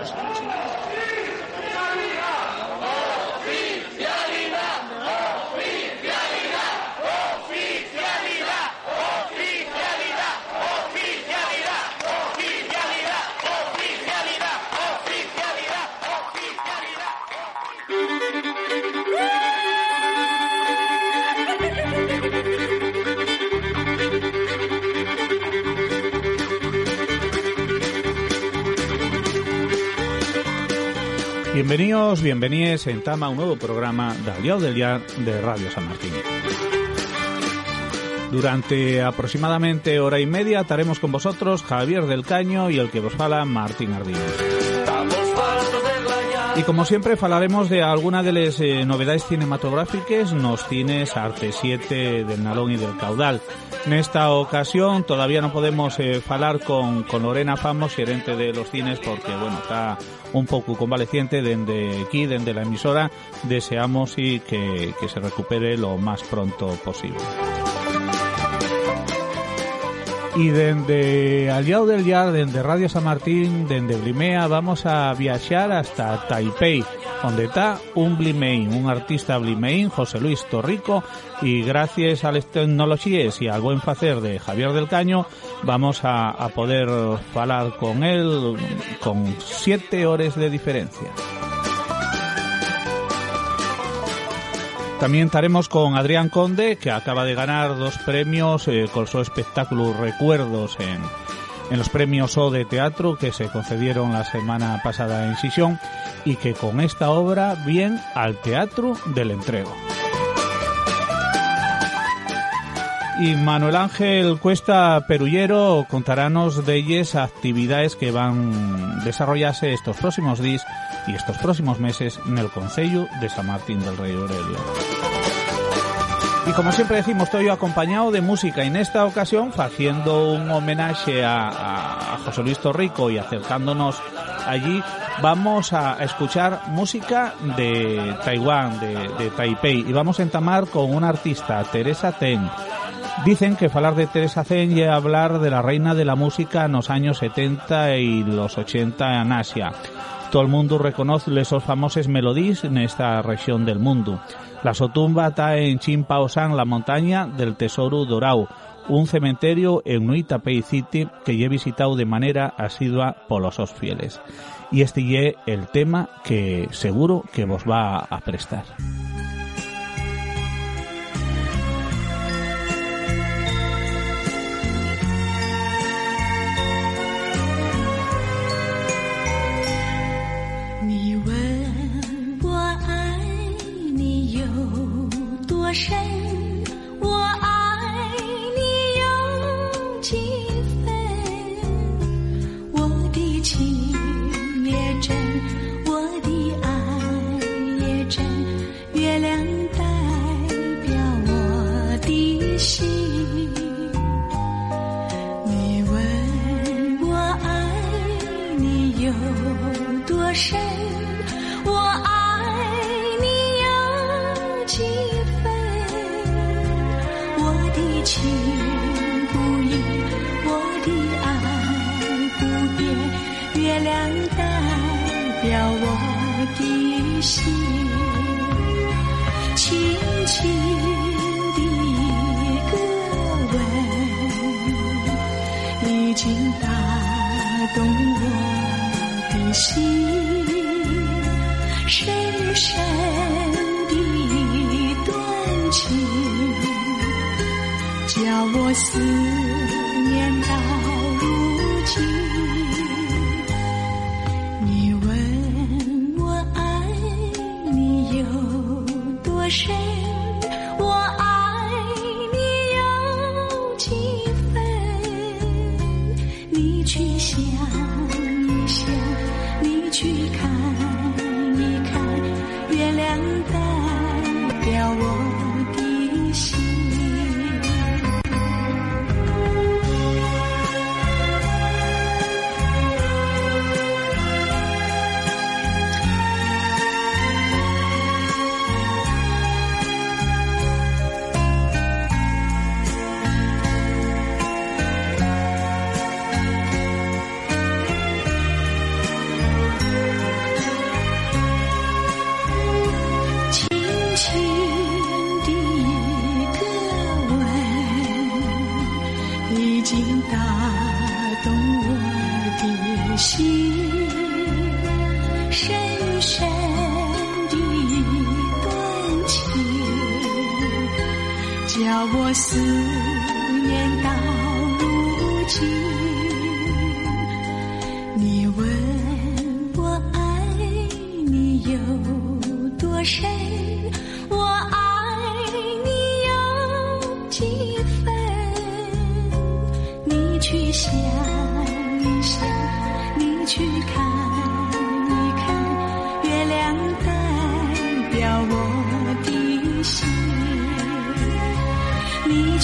Gracias. Bienvenidos, bienvenidos en Tama un nuevo programa de Aliado del Día de Radio San Martín. Durante aproximadamente hora y media estaremos con vosotros Javier del Caño y el que vos fala Martín Ardínez. Y como siempre falaremos de alguna de las eh, novedades cinematográficas nos cines Arte 7 del Nalón y del Caudal. En esta ocasión todavía no podemos eh, falar con, con Lorena Famos, gerente de los cines, porque bueno, está un poco convaleciente desde aquí, desde la emisora. Deseamos y que, que se recupere lo más pronto posible. Y desde Aliado del Yar, desde Radio San Martín, desde Blimea, vamos a viajar hasta Taipei, donde está un Blimein, un artista Blimein, José Luis Torrico, y gracias a las tecnologías y al buen facer de Javier del Caño, vamos a, a poder hablar con él con siete horas de diferencia. También estaremos con Adrián Conde, que acaba de ganar dos premios eh, con su espectáculo Recuerdos en, en los premios O de teatro que se concedieron la semana pasada en Sisión y que con esta obra viene al Teatro del Entrego. Y Manuel Ángel Cuesta Perullero contarános de ellas actividades que van a desarrollarse estos próximos días y estos próximos meses en el Concello de San Martín del Rey Aurelio. Como siempre decimos, estoy acompañado de música. En esta ocasión, haciendo un homenaje a, a, José Luis Torrico y acercándonos allí, vamos a escuchar música de Taiwán, de, de Taipei. Y vamos a entamar con una artista, Teresa Ten. Dicen que hablar de Teresa Zen y hablar de la reina de la música en los años 70 y los 80 en Asia. Todo el mundo reconoce esos famosos melodías en esta región del mundo. La sotumba está en Chimpaosán, la montaña del Tesoro Dorao, un cementerio en Nui Tapei City que he visitado de manera asidua por los fieles. Y este es el tema que seguro que vos va a prestar.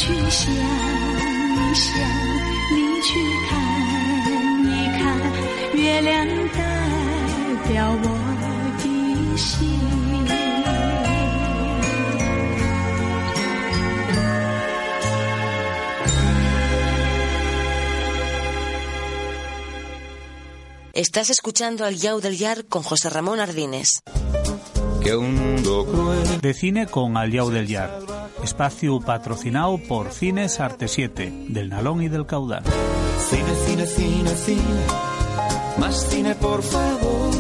去想一想，你去看一看，月亮代表我的心。Estás escuchando al Yau del Yar con José Ramón Ardines. Que un mundo cruel De cine con Al Yau del Yar. Espacio patrocinado por Cines Arte 7, del Nalón y del Caudal. Cine, cine, cine, cine. Más cine, por favor.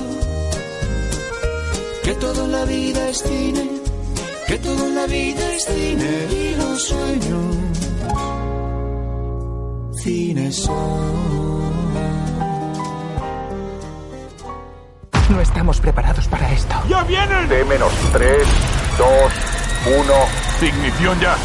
Que todo en la vida es cine. Que todo en la vida es cine. Y los sueños. Cine son. No estamos preparados para esto. ¡Ya vienen! T menos 3, 2, 1. Ignición ya.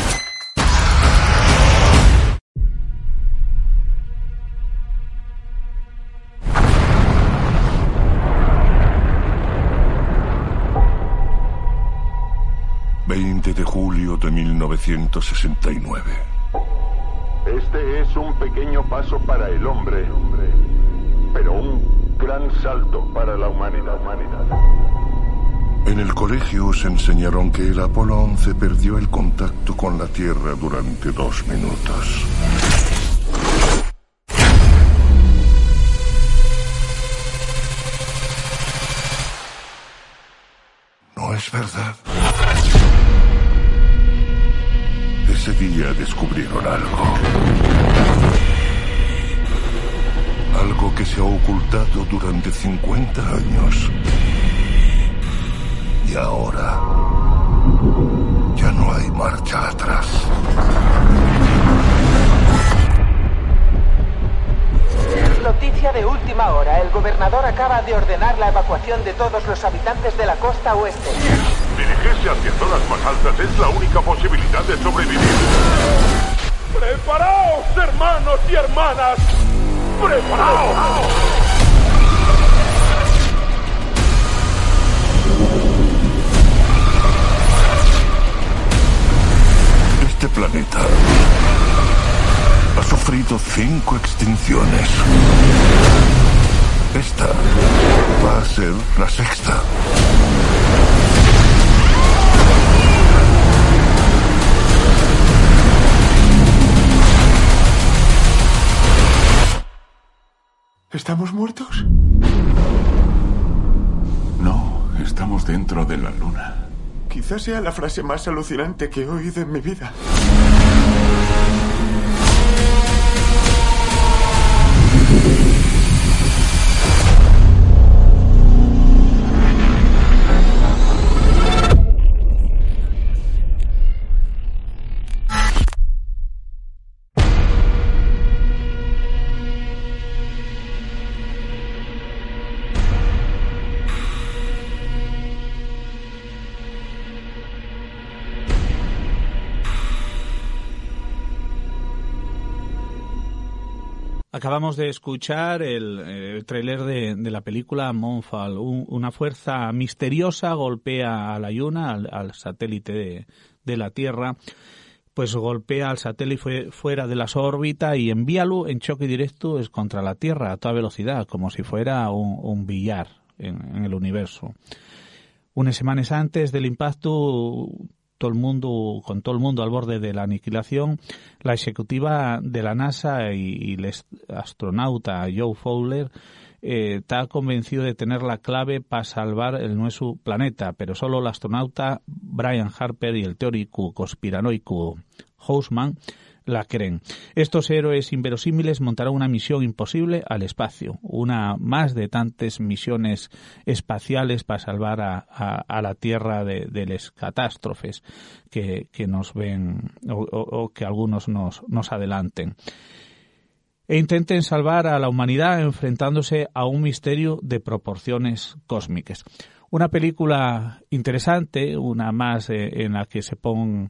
...20 de julio de 1969. Este es un pequeño paso para el hombre, pero un gran salto para la humanidad. En el colegio os enseñaron que el Apolo 11 perdió el contacto con la Tierra durante dos minutos. No es verdad. Ese día descubrieron algo. Algo que se ha ocultado durante 50 años. Y ahora ya no hay marcha atrás. Noticia de última hora. El gobernador acaba de ordenar la evacuación de todos los habitantes de la costa oeste. Dirigirse hacia zonas más altas es la única posibilidad de sobrevivir. ¡Preparaos, hermanos y hermanas! ¡Preparaos! Planeta ha sufrido cinco extinciones. Esta va a ser la sexta. ¿Estamos muertos? No, estamos dentro de la luna. Quizás sea la frase más alucinante que he oído en mi vida. Acabamos de escuchar el, el tráiler de, la película Moonfall. Un- una fuerza misteriosa golpea a la Luna, al, satélite de, la Tierra, pues golpea al satélite fue- fuera de la órbita y envíalo en choque directo es contra la Tierra a toda velocidad, como si fuera un, un billar en, en el universo. Unas semanas antes del impacto, todo el mundo, con todo el mundo al borde de la aniquilación, la ejecutiva de la NASA y, el astronauta Joe Fowler eh, está convencido de tener la clave para salvar el nuestro planeta, pero solo el astronauta Brian Harper y el teórico conspiranoico Hausman la creen. Estos héroes inverosímiles montarán una misión imposible al espacio, una más de tantas misiones espaciales para salvar a, la Tierra de, las catástrofes que, nos ven o, que algunos nos, nos adelanten e intenten salvar a la humanidad enfrentándose a un misterio de proporciones cósmicas. Una película interesante, una más eh, en la que se pone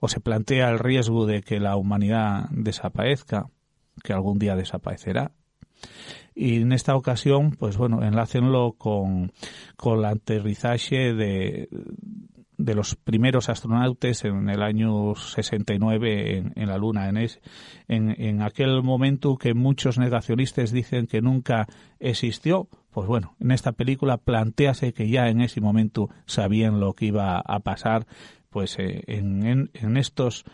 o se plantea el riesgo de que la humanidad desaparezca, que algún día desaparecerá. Y en esta ocasión, pues bueno, enlácenlo con, con el aterrizaje de, de los primeros astronautas en el año 69 en, en la Luna, en, es, en, en, aquel momento que muchos negacionistas dicen que nunca existió, pues bueno, en esta película plantease que ya en ese momento sabían lo que iba a pasar, pues eh, en, en estos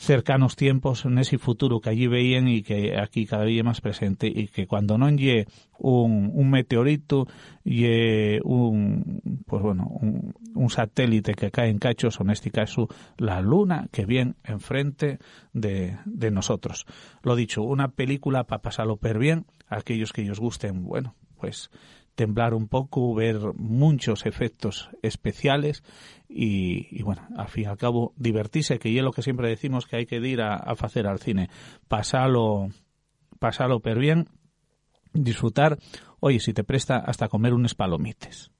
cercanos tiempos, en ese futuro que allí veían y que aquí cada día más presente y que cuando no lle un, meteorito y un pues bueno un, satélite que cae en cachos o en este caso la luna que viene enfrente de, de nosotros. Lo dicho una película para pasarlo per bien aquellos que ellos gusten bueno pues temblar un poco, ver muchos efectos especiales y, bueno, al fin y al cabo divertirse, que es lo que siempre decimos que hay que ir a, hacer al cine, pasarlo, pasarlo per bien, disfrutar, oye, si te presta hasta comer unos palomites.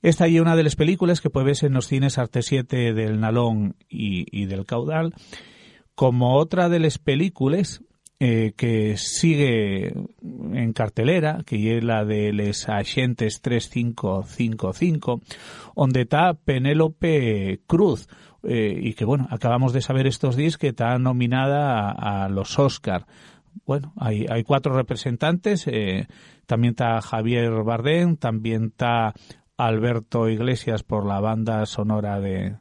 Esta es una de las películas que puedes ver en los cines Arte 7 del Nalón y, y del Caudal, como otra de las películas eh, que sigue en cartelera, que es la de Les Agentes 3555, donde está Penélope Cruz, eh, y que bueno, acabamos de saber estos días que está nominada a, los Oscar. Bueno, hay, hay cuatro representantes, eh, también está Javier Bardem, también está Alberto Iglesias por la banda sonora de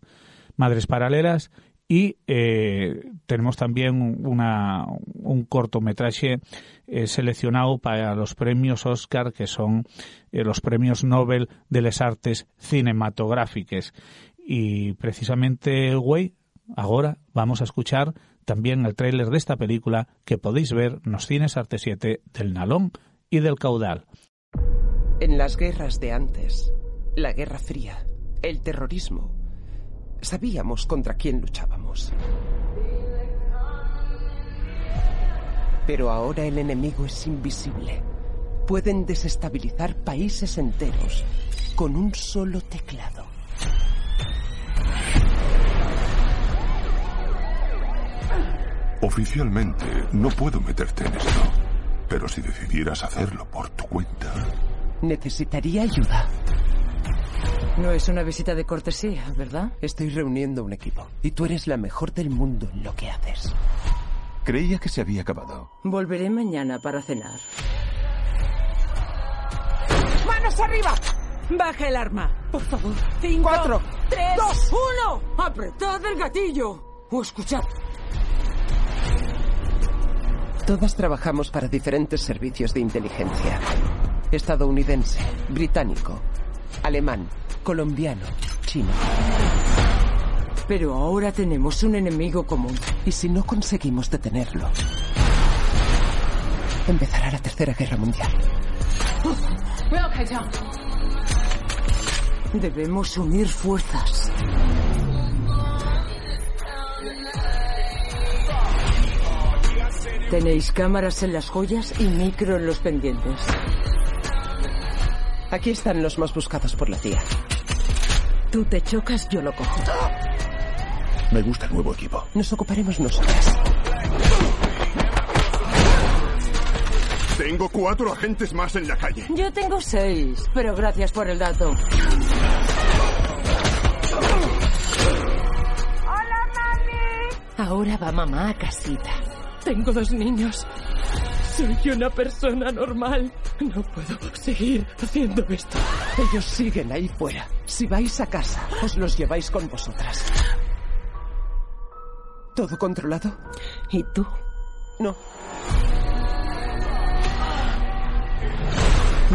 Madres Paralelas y eh, tenemos también una, un cortometraje eh, seleccionado para los premios Oscar, que son eh, los premios Nobel de las artes cinematográficas. Y precisamente, güey, ahora vamos a escuchar también el tráiler de esta película que podéis ver en los cines Arte 7 del Nalón y del Caudal. En las guerras de antes, la Guerra Fría, el terrorismo, Sabíamos contra quién luchábamos. Pero ahora el enemigo es invisible. Pueden desestabilizar países enteros con un solo teclado. Oficialmente no puedo meterte en esto. Pero si decidieras hacerlo por tu cuenta... Necesitaría ayuda. No es una visita de cortesía, ¿verdad? Estoy reuniendo un equipo. Y tú eres la mejor del mundo en lo que haces. Creía que se había acabado. Volveré mañana para cenar. ¡Manos arriba! Baja el arma, por favor. Cinco, cuatro, tres, dos, uno. Apretad el gatillo. O escuchad. Todas trabajamos para diferentes servicios de inteligencia. Estadounidense, británico, alemán, colombiano, chino. Pero ahora tenemos un enemigo común. Y si no conseguimos detenerlo, empezará la Tercera Guerra Mundial. Debemos unir fuerzas. Tenéis cámaras en las joyas y micro en los pendientes. Aquí están los más buscados por la CIA. Tú te chocas, yo lo cojo. Me gusta el nuevo equipo. Nos ocuparemos nosotras. Tengo cuatro agentes más en la calle. Yo tengo seis, pero gracias por el dato. ¡Hola, mami! Ahora va mamá a casita. Tengo dos niños. Soy una persona normal. No puedo seguir haciendo esto. Ellos siguen ahí fuera. Si vais a casa, os los lleváis con vosotras. ¿Todo controlado? ¿Y tú? No.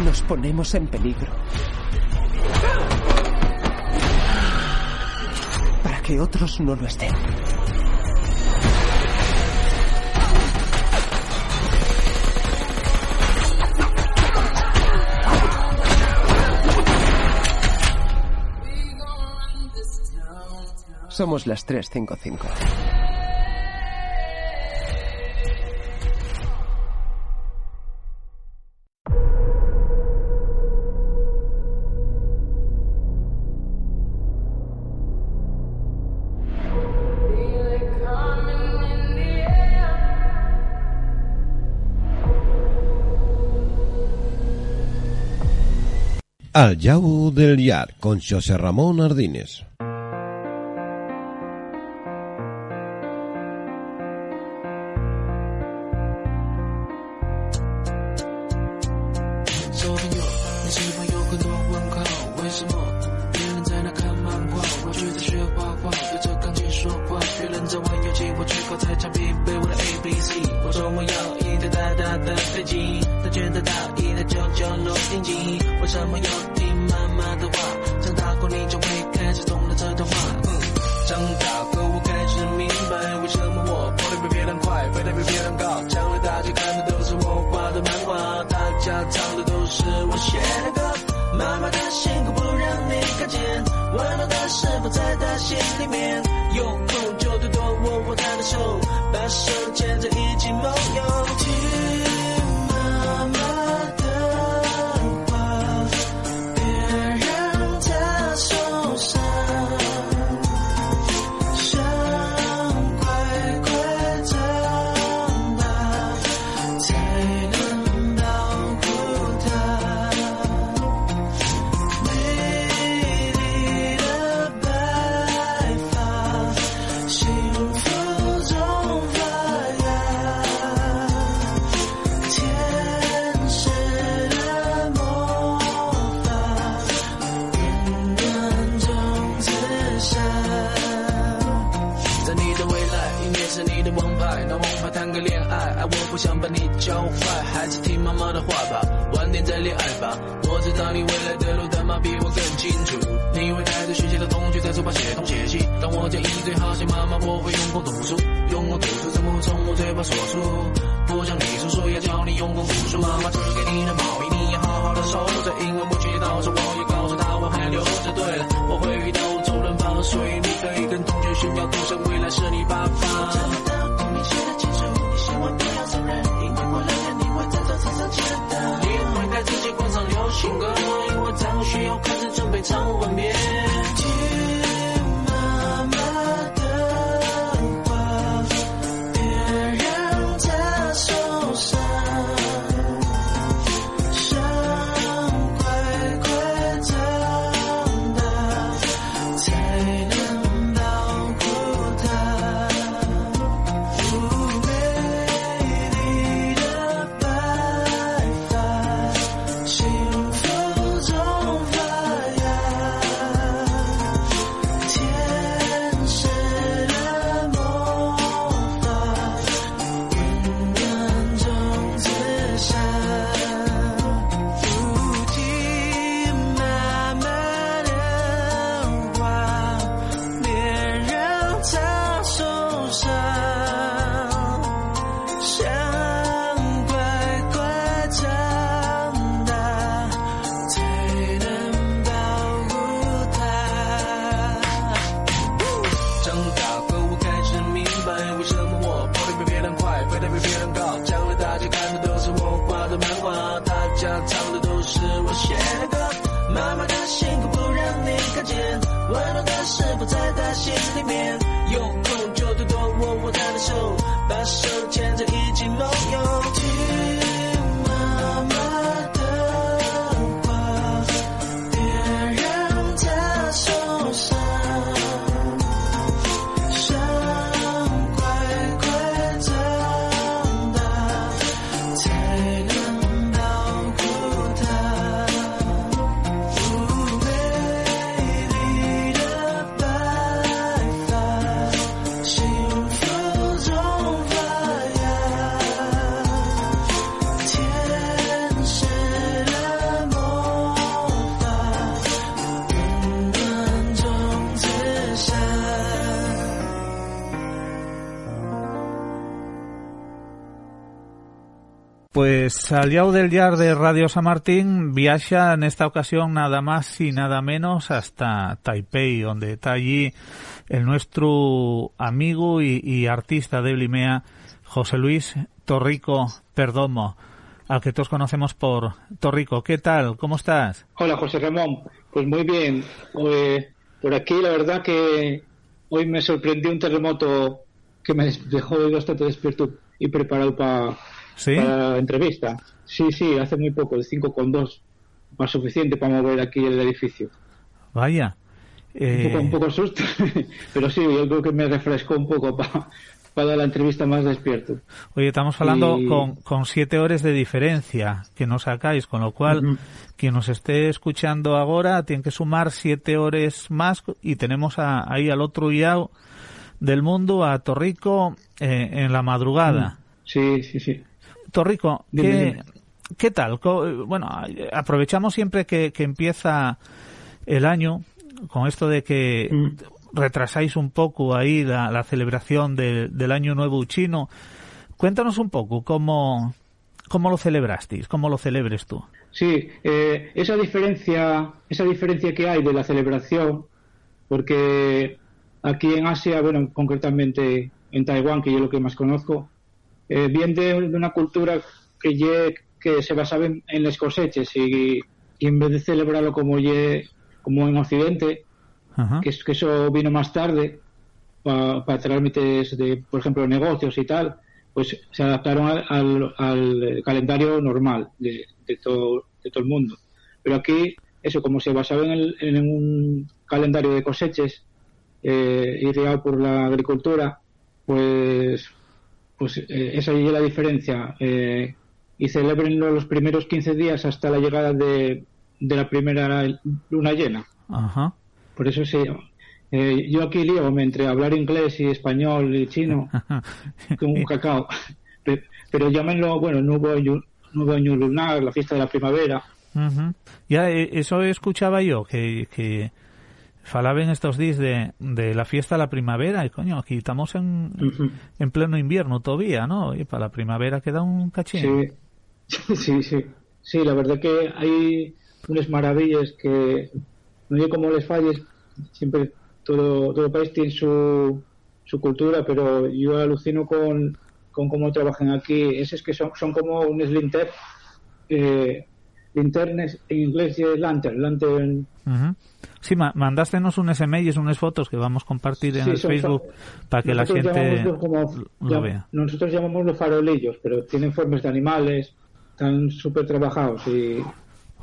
Nos ponemos en peligro. Para que otros no lo estén. Somos las 355. Al Yau del Yar con José Ramón Ardines. 不想把你教坏，还是听妈妈的话吧，晚点再恋爱吧。我知道你未来的路，但妈比我更清楚。你会带着学习的同学在书包写东写西，但我建议最好写妈妈，我会用功读书，用功读书怎么会从我嘴巴说出？不想你叔叔要教你用功读书，妈妈只给你的毛衣，你要好好的收着。英文不及到时，我也告诉她我还留着。对了，我会遇到主人房，所以你可以跟同学炫耀，独生未来是你爸爸。我找不到你明的前程，你先问。新歌因为张学友开始准备唱吻别 Pues Aliao del Yar de Radio San Martín viaja en esta ocasión nada más y nada menos hasta Taipei, donde está allí el nuestro amigo y, artista de Blimea, José Luis Torrico Perdomo, al que todos conocemos por Torrico. ¿Qué tal? ¿Cómo estás? Hola, José Ramón. Pues muy bien. Eh, por aquí la verdad que hoy me sorprendió un terremoto que me dejó bastante despierto y preparado para ¿Sí? para la entrevista. Sí, sí, hace muy poco, de 5,2. Más suficiente para mover aquí el edificio. Vaya. Un, poco, un poco susto, pero sí, yo creo que me refrescó un poco para para la entrevista más despierto. Oye, estamos hablando Y- con, con siete horas de diferencia que nos sacáis, con lo cual Ujú. quien nos esté escuchando ahora tiene que sumar siete horas más y tenemos a- ahí al otro lado del mundo, a Torrico, eh, en la madrugada. Sí, sí, sí. Torrico, Dime, ¿qué, dime. ¿qué tal? Co- Bueno, aprovechamos siempre que, que empieza el año con esto de que Mm. retrasáis un poco ahí la, la celebración de- del Año Nuevo Chino. Cuéntanos un poco cómo, cómo lo celebrasteis, cómo lo celebres tú. Sí, eh, esa diferencia, esa diferencia que hay de la celebración, porque aquí en Asia, bueno, concretamente en Taiwán, que yo lo que más conozco, eh, viene de, de una cultura que, lle- que se basaba en, en las cosechas y, y en vez de celebrarlo como, lle- como en Occidente, Ajá. que, es- que eso vino más tarde para trámites de, por ejemplo, negocios y tal, pues se adaptaron al, al- al calendario normal de, de todo, de todo el mundo. Pero aquí, eso, como se basaba en, el- en un calendario de cosechas eh, guiado por la agricultura, pues, pues eh, esa es la diferencia. Eh, y celebren los primeros 15 días hasta la llegada de, de la primera luna llena. Ajá. Por eso se. Eh, yo aquí lío entre hablar inglés y español y chino como un cacao. Pe- Pero llámenlo, bueno, nuevo año, nuevo año lunar, la fiesta de la primavera. Ujú. Ya, eh, eso escuchaba yo, que, que falaban estos días de, de la fiesta de la primavera, y coño, aquí estamos en, en pleno invierno todavía, ¿no? Y para la primavera queda un cachín. Sí, sí, sí. Sí, la verdad que hay unas maravillas que no sé cómo les falles, siempre todo, todo país tiene su, su cultura, pero yo alucino con, con cómo trabajan aquí. Ese es que son, son como unos linter, eh, linternes, en inglés es lantern, lantern. Sí, ma mandástenos unas emails, unas fotos que vamos a compartir en Sí, el Facebook para que la gente como- lo vea. Nosotros llamamos los farolillos, pero tienen formas de animales, están súper trabajados y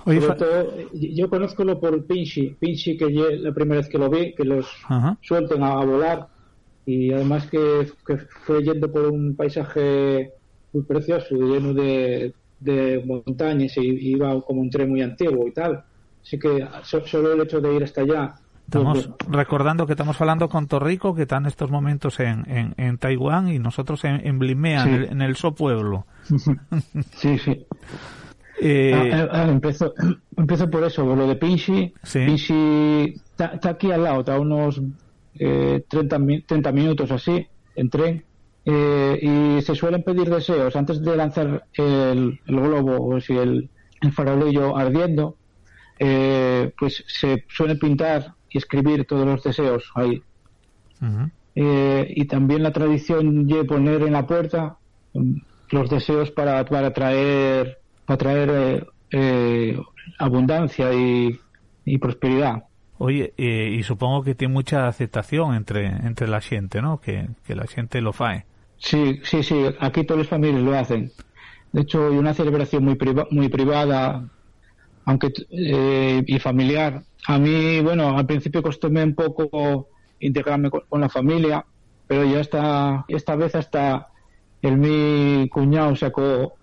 Oye, sobre fa- todo, yo conozco lo por Pinchi, Pinchi que yo la primera vez que lo vi, que los suelten a, a volar y además que, que fue yendo por un paisaje muy precioso, lleno de, de montañas y, iba como un tren muy antiguo y tal. Así que so- solo el hecho de ir hasta allá. Estamos pues, recordando que estamos hablando con Torrico, que está en estos momentos en, en, en Taiwán y nosotros en, en Blimea, Sí. en, el, en el So Pueblo. Sí, sí. Eh, Ah, ah, empiezo, empiezo por eso, por lo de Pinchi. Pinchi está, está aquí al lado, está a unos eh, 30, mi- 30 minutos así, en tren. Eh, y se suelen pedir deseos antes de lanzar el, el globo o si el, el farolillo ardiendo. eh, pues se suelen pintar y escribir todos los deseos ahí. Eh, y también la tradición de poner en la puerta mm, los deseos para, para traer para traer eh, eh, abundancia y, y prosperidad. Oye, eh, y supongo que tiene mucha aceptación entre, entre la gente, ¿no? Que, que la gente lo fae. Sí, sí, sí, aquí todas las familias lo hacen. De hecho, hay una celebración muy, priva- muy privada aunque eh, y familiar. A mí, bueno, al principio costóme un poco integrarme con, con la familia, pero ya está, esta vez hasta el mi cuñado sacó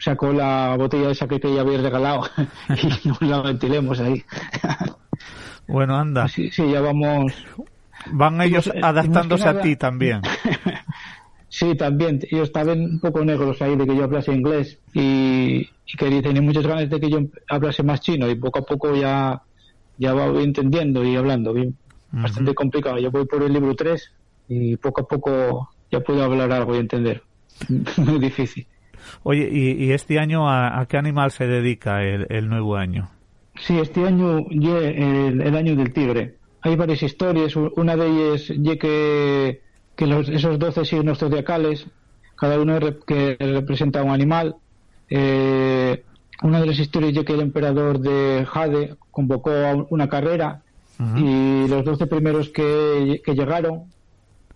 sacó la botella esa que, que ya había regalado y nos la ventilemos ahí. Bueno, anda. Sí, sí, ya vamos. Van ellos eh, adaptándose a ti también. Sí, también. Ellos estaban un poco negros ahí de que yo hablase inglés y, y que tenían muchas ganas de que yo hablase más chino y poco a poco ya, ya voy entendiendo y hablando bien. Bastante complicado. Yo voy por el libro 3 y poco a poco ya puedo hablar algo y entender. Muy difícil. Oye, ¿y, y este año a, a, qué animal se dedica el, el nuevo año? Sí, este año el, el, año del tigre. Hay varias historias. Una de ellas ya que, que los, esos 12 signos zodiacales, cada uno que representa un animal. Eh, una de las historias ya que el emperador de Jade convocó a una carrera uh -huh. y los 12 primeros que, que llegaron,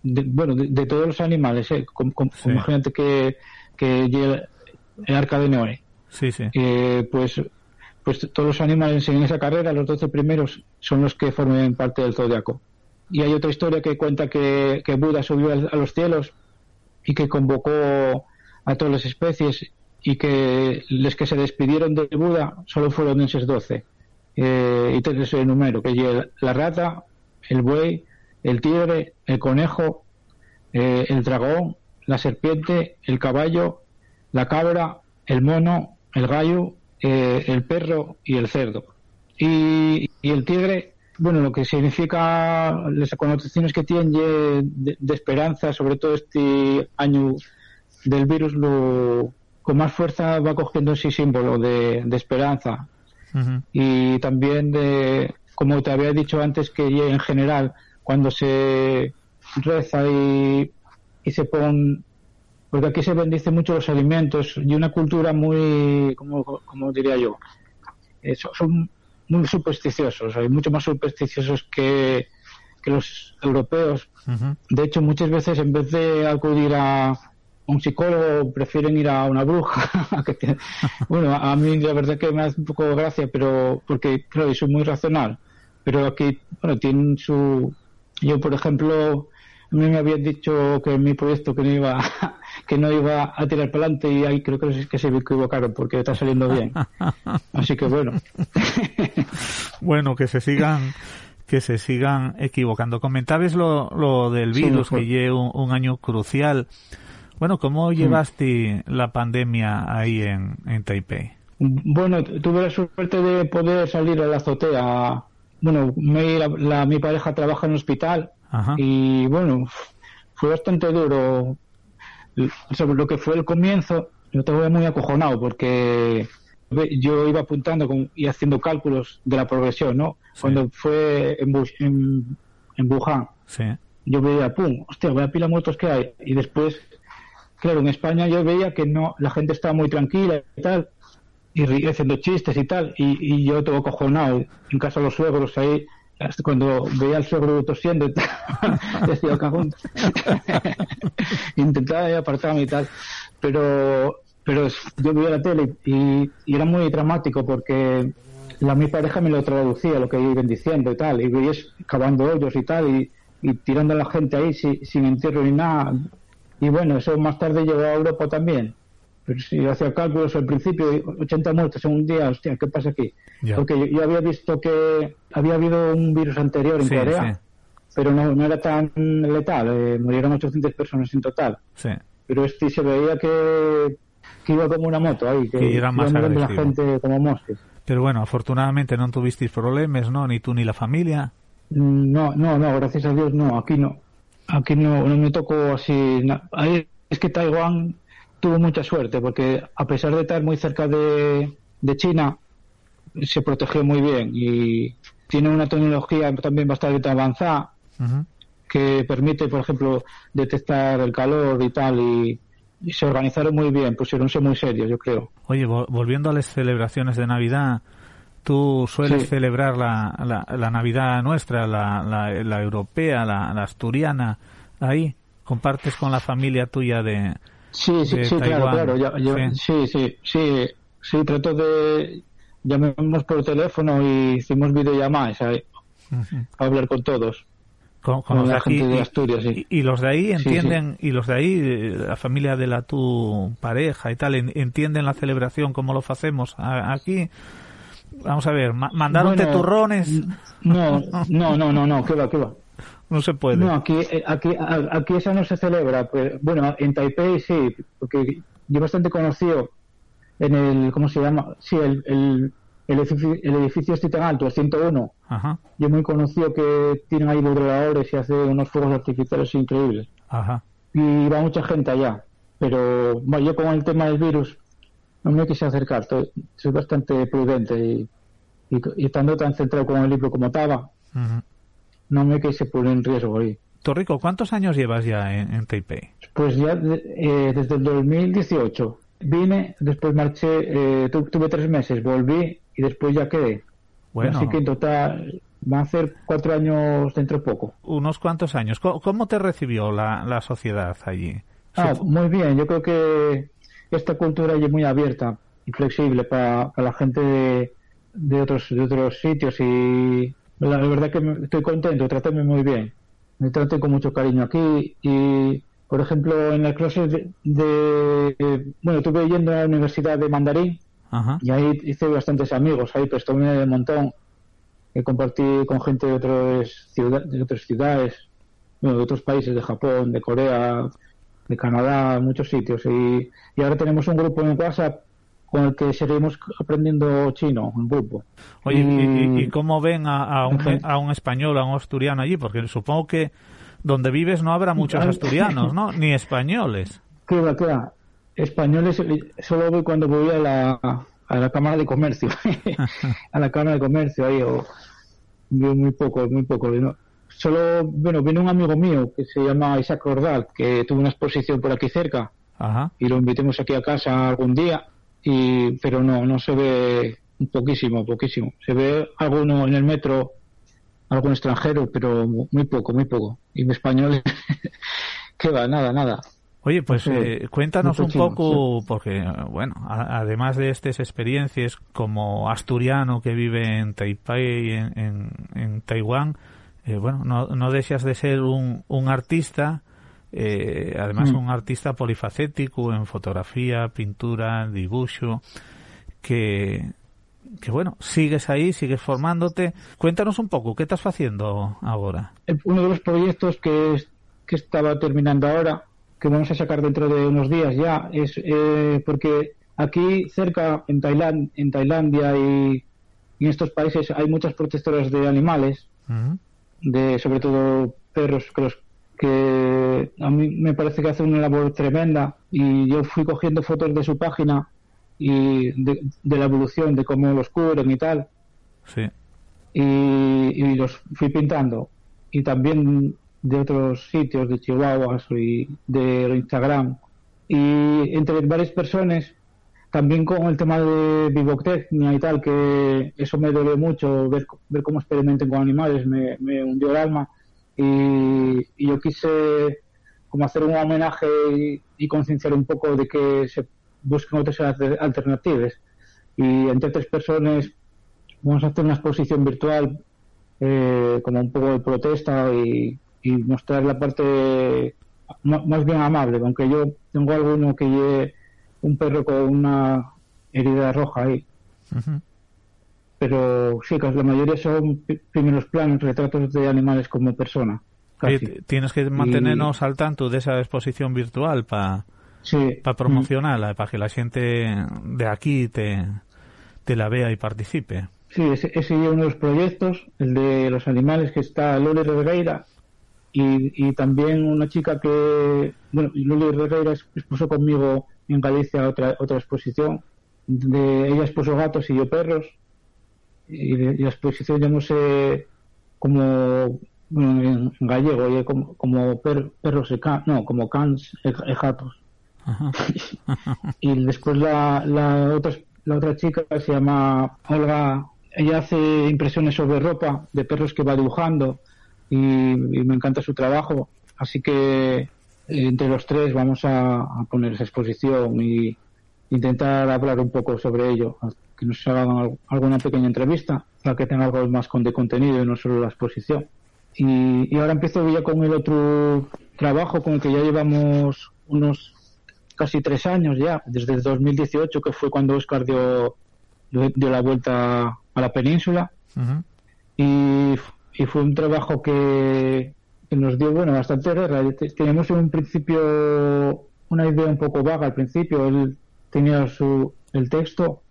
de, bueno, de, de, todos los animales, ¿eh? como, sí. imagínate que, que el arca de Noé. Sí, sí. Eh, pues pues todos los animales en esa carrera, los 12 primeros, son los que forman parte del zodiaco. Y hay otra historia que cuenta que, que Buda subió a los cielos y que convocó a todas las especies y que los que se despidieron de Buda solo fueron esos 12. Eh, y te el número, que es la rata, el buey, el tigre, el conejo, eh, el dragón, la serpiente, el caballo, la cabra, el mono, el gallo, eh, el perro y el cerdo. Y, y, el tigre, bueno, lo que significa las connotaciones que tiene de, de, esperanza, sobre todo este año del virus, lo, con más fuerza va cogiendo ese símbolo de, de esperanza. Uh -huh. Y también de, como te había dicho antes, que en general, cuando se reza y, y se pone porque aquí se bendice mucho los alimentos y una cultura muy, como, como diría yo, eso, son muy supersticiosos, hay mucho más supersticiosos que, que los europeos. Uh -huh. De hecho, muchas veces en vez de acudir a un psicólogo, prefieren ir a una bruja. bueno, a mí la verdad que me hace un poco de gracia, pero porque, claro, soy muy racional. Pero aquí, bueno, tienen su... Yo, por ejemplo, a mí me habían dicho que en mi proyecto que no iba que no iba a tirar para adelante y ahí creo que, que se equivocaron porque está saliendo bien. Así que bueno. bueno, que se sigan que se sigan equivocando. Comentabas lo, lo del virus, sí, que lleva un, un, año crucial. Bueno, ¿cómo llevaste mm. la pandemia ahí en, en Taipei? Bueno, tuve la suerte de poder salir a la azotea. Bueno, la, la, mi pareja trabaja en un hospital Ajá. y bueno, fue bastante duro sobre lo que fue el comienzo, yo estaba muy acojonado porque yo iba apuntando con, y haciendo cálculos de la progresión, ¿no? Sí. Cuando fue en, en, en Wuhan, sí. yo veía, pum, hostia, vaya pila muertos que hay. Y después, claro, en España yo veía que no, la gente estaba muy tranquila y tal, y haciendo chistes y tal, y, y yo todo acojonado, en casa de los suegros ahí, hasta cuando veía al suegro tosiendo decía cagón intentaba apartarme y tal pero pero yo veía la tele y, y, era muy dramático porque la mi pareja me lo traducía lo que iban diciendo y tal y veías cavando hoyos y tal y, y tirando a la gente ahí sin, sin entierro ni nada y bueno eso más tarde llegó a Europa también pero si yo hacía cálculos al principio, 80 muertes en un día, hostia, ¿qué pasa aquí? Yeah. Porque yo, yo, había visto que había habido un virus anterior en sí, Corea, sí. pero no, no, era tan letal, eh, murieron 800 personas en total. Sí. Pero este se veía que, que iba como una moto ahí, que, que más la gente como mosques. Pero bueno, afortunadamente no tuvisteis problemas, ¿no? Ni tú ni la familia. No, no, no, gracias a Dios no, aquí no. Aquí no, no me tocó así. Ahí es que Taiwán tuvo mucha suerte porque a pesar de estar muy cerca de, de China se protegió muy bien y tiene una tecnología también bastante avanzada uh -huh. que permite por ejemplo detectar el calor y tal y, y se organizaron muy bien pusieronse muy serios yo creo oye volviendo a las celebraciones de Navidad tú sueles sí. celebrar la, la, la, Navidad nuestra la, la, la europea la, asturiana ahí compartes con la familia tuya de Sí, sí, sí, claro, claro. Ya, yo, sí. sí, sí, sí, sí, trato de llamamos por teléfono y hicimos videollamadas ¿sabes? Uh -huh. a hablar con todos. Con, con, con la aquí, gente de Asturias, sí. Y, y, los de ahí entienden, sí, sí. y los de ahí, la familia de la tu pareja y tal, entienden la celebración como lo hacemos aquí. Vamos a ver, mandaron bueno, turrones. No, no, no, no, no, qué va, qué va no se puede. No, aquí, eh, aquí, aquí esa no se celebra. Pues, bueno, en Taipei sí, porque yo bastante conocido en el, ¿cómo se llama? Sí, el, el, el edificio, el edificio tan alto, el 101. Ajá. Yo muy conocido que tienen ahí moderadores y hace unos fuegos artificiales increíbles. Ajá. Y va mucha gente allá. pero bueno, yo con el tema del virus no me quise acercar, to- soy bastante prudente y, y, y estando tan centrado con el libro como estaba, no me quise poner en riesgo ahí. Torrico, ¿cuántos años llevas ya en, en Taipei? Pues ya de- eh, desde el 2018 vine, después marché, eh, tu- tuve tres meses, volví y después ya quedé. Bueno. Así que en total van a ser cuatro años dentro de poco. Unos cuantos años. ¿Cómo, cómo te recibió la, la sociedad allí? Ah, muy bien, yo creo que esta cultura allí es muy abierta y flexible para, para la gente de, de otros de otros sitios y la, la verdad que me- estoy contento, tratándome muy bien. Me traté con mucho cariño aquí y, por ejemplo, en las clases de, de- bueno, estuve yendo a la Universidad de Mandarín Ajá. y ahí hice bastantes amigos, ahí pues tomé un montón. Y compartí con gente de otras, ciudad, de otras ciudades, bueno, de otros países, de Japón, de Corea, de Canadá, muchos sitios. Y, y ahora tenemos un grupo en WhatsApp con el que seguimos aprendiendo chino, un grupo. Oye, ¿y, y- Y- y cómo ven a, a un, a un español, a un asturiano allí? Porque supongo que donde vives no habrá muchos asturianos, ¿no? Ni españoles. ¿Qué va, qué va? Españoles eh, solo voy cuando voy a la, a la Cámara de Comercio. a la Cámara de Comercio ahí, o veo muy poco, muy poco. ¿no? Solo, bueno, viene un amigo mío que se llama Isaac Ordal, que tuvo una exposición por aquí cerca Ajá. y lo invitemos aquí a casa algún día, y pero no, no se ve poquísimo, poquísimo. Se ve alguno en el metro, algún extranjero, pero muy poco, muy poco. Y en español, ¿qué va? Nada, nada. Oye, pues Sí, eh, cuéntanos un poco, porque, eh, bueno, a- además de estas experiencias como asturiano que vive en Taipei, en, en, en Taiwán, eh, bueno, no, no deseas de ser un, un artista, eh, además Mm. un artista polifacético en fotografía, pintura, dibujo, que, que bueno, sigues ahí, sigues formándote. Cuéntanos un poco, ¿qué estás haciendo ahora? El- uno de los proyectos que estaba terminando ahora, que vamos a sacar dentro de unos días ya, es eh, porque aquí cerca, en, Tailand, en Tailandia y, y en estos países, hay muchas protectoras de animales, de sobre todo perros que, los, que a mí me parece que hacen una labor tremenda y yo fui cogiendo fotos de su página y de, de la evolución, de cómo los cubren y tal. Sí. y, y los fui pintando. Y también de otros sitios de Chihuahua y de Instagram. Y entre varias personas también con el tema de vivoctecnia y tal que eso me dolió mucho ver, ver cómo experimenten con animales me, hundió el alma. Y, y yo quise como hacer un homenaje y, y concienciar un poco de que se busquen otras alter- alternativas. Y entre tres personas vamos a hacer una exposición virtual eh, como un poco de protesta y, y mostrar la parte más bien amable, aunque yo tengo alguno que lleve un perro con una herida roja ahí, pero sí, que la mayoría son primeros planos, retratos de animales como persona. Casi. tienes que mantenernos al tanto de esa exposición virtual para Sí. promocionarla, para que la gente de aquí te, te la vea y participe. Sí, ese, ese es uno de los proyectos, el de los animales, que está Loli Regueira y, y también una chica que, bueno, Loli Regueira expuso conmigo en Galicia otra, otra exposición, de ella expuso gatos y yo perros, y, de- y la exposición llamóse como, bueno, en gallego, y como, como per- perros y can, no, como cans e, e gatos. Y después la, la otra la otra chica se llama Olga ella hace impresiones sobre ropa de perros que va dibujando y, y me encanta su trabajo. Así que eh, entre los tres vamos a, a poner esa exposición y intentar hablar un poco sobre ello que nos hagan al- alguna pequeña entrevista para que tenga algo más con de contenido y no solo la exposición. Y, y ahora empiezo ya con el otro trabajo con el que ya llevamos unos casi tres años ya, desde el 2018, que fue cuando Oscar dio, dio, la vuelta a la península. Y, y fue un trabajo que, que nos dio, bueno, bastante guerra. Te- Teníamos en un principio una idea un poco vaga al principio. Él tenía su, el texto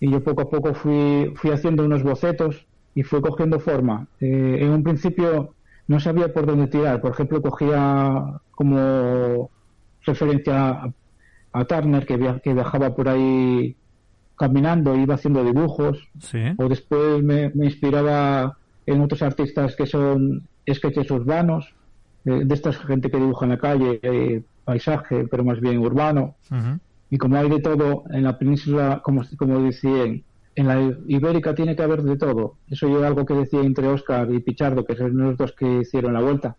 y yo poco a poco fui, fui haciendo unos bocetos y fue cogiendo forma. Eh, en un principio no sabía por dónde tirar. Por ejemplo, cogía como referencia a, a Turner, que, que viajaba por ahí caminando, iba haciendo dibujos. O después me, inspiraba en otros artistas que son sketches urbanos, de, esta gente que dibuja en la calle, eh, paisaje, pero más bien urbano. Y como hay de todo en la península, como, como decía, en la ibérica tiene que haber de todo. Eso es algo que decía entre Oscar y Pichardo, que son los dos que hicieron la vuelta.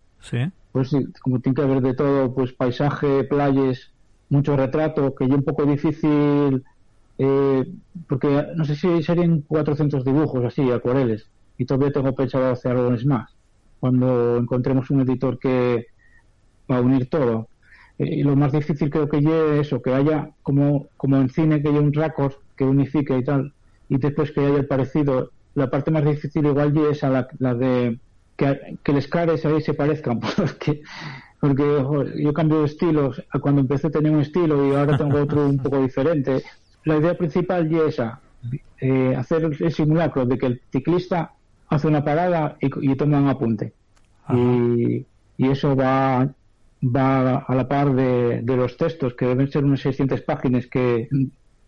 Pues como tiene que haber de todo, pues paisaje, playas, mucho retrato, que yo un poco difícil eh, porque no sé si serían 400 dibujos así, acuareles, y todavía tengo pensado hacer algo más, cuando encontremos un editor que va a unir todo. Eh, y lo más difícil creo que llegue eso, que haya, como, como en cine, que haya un récord que unifique y tal, y después que haya el parecido. La parte más difícil igual es a la, de que, que les cares ahí se parezcan, porque porque yo cambio de estilos, cuando empecé tenía un estilo y ahora tengo otro un poco diferente la idea principal es esa, eh, hacer el simulacro de que el ciclista hace una parada y, toma un apunte. Y, eso va, va a la par de, los textos, que deben ser unas 600 páginas que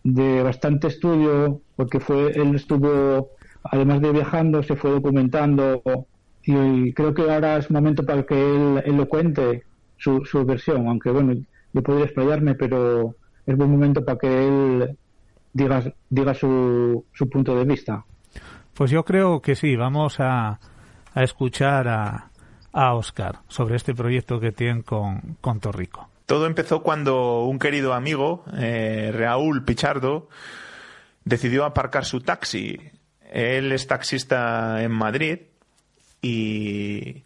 de bastante estudio, porque fue él estuvo, además de viajando, se fue documentando y, creo que ahora es momento para que él, lo cuente su, su versión, aunque bueno, yo podría explayarme, pero es buen momento para que él diga, diga su, su punto de vista. Pues yo creo que sí, vamos a, a escuchar a, a Oscar sobre este proyecto que tienen con, con Torrico. Todo empezó cuando un querido amigo, eh, Raúl Pichardo, decidió aparcar su taxi. Él es taxista en Madrid y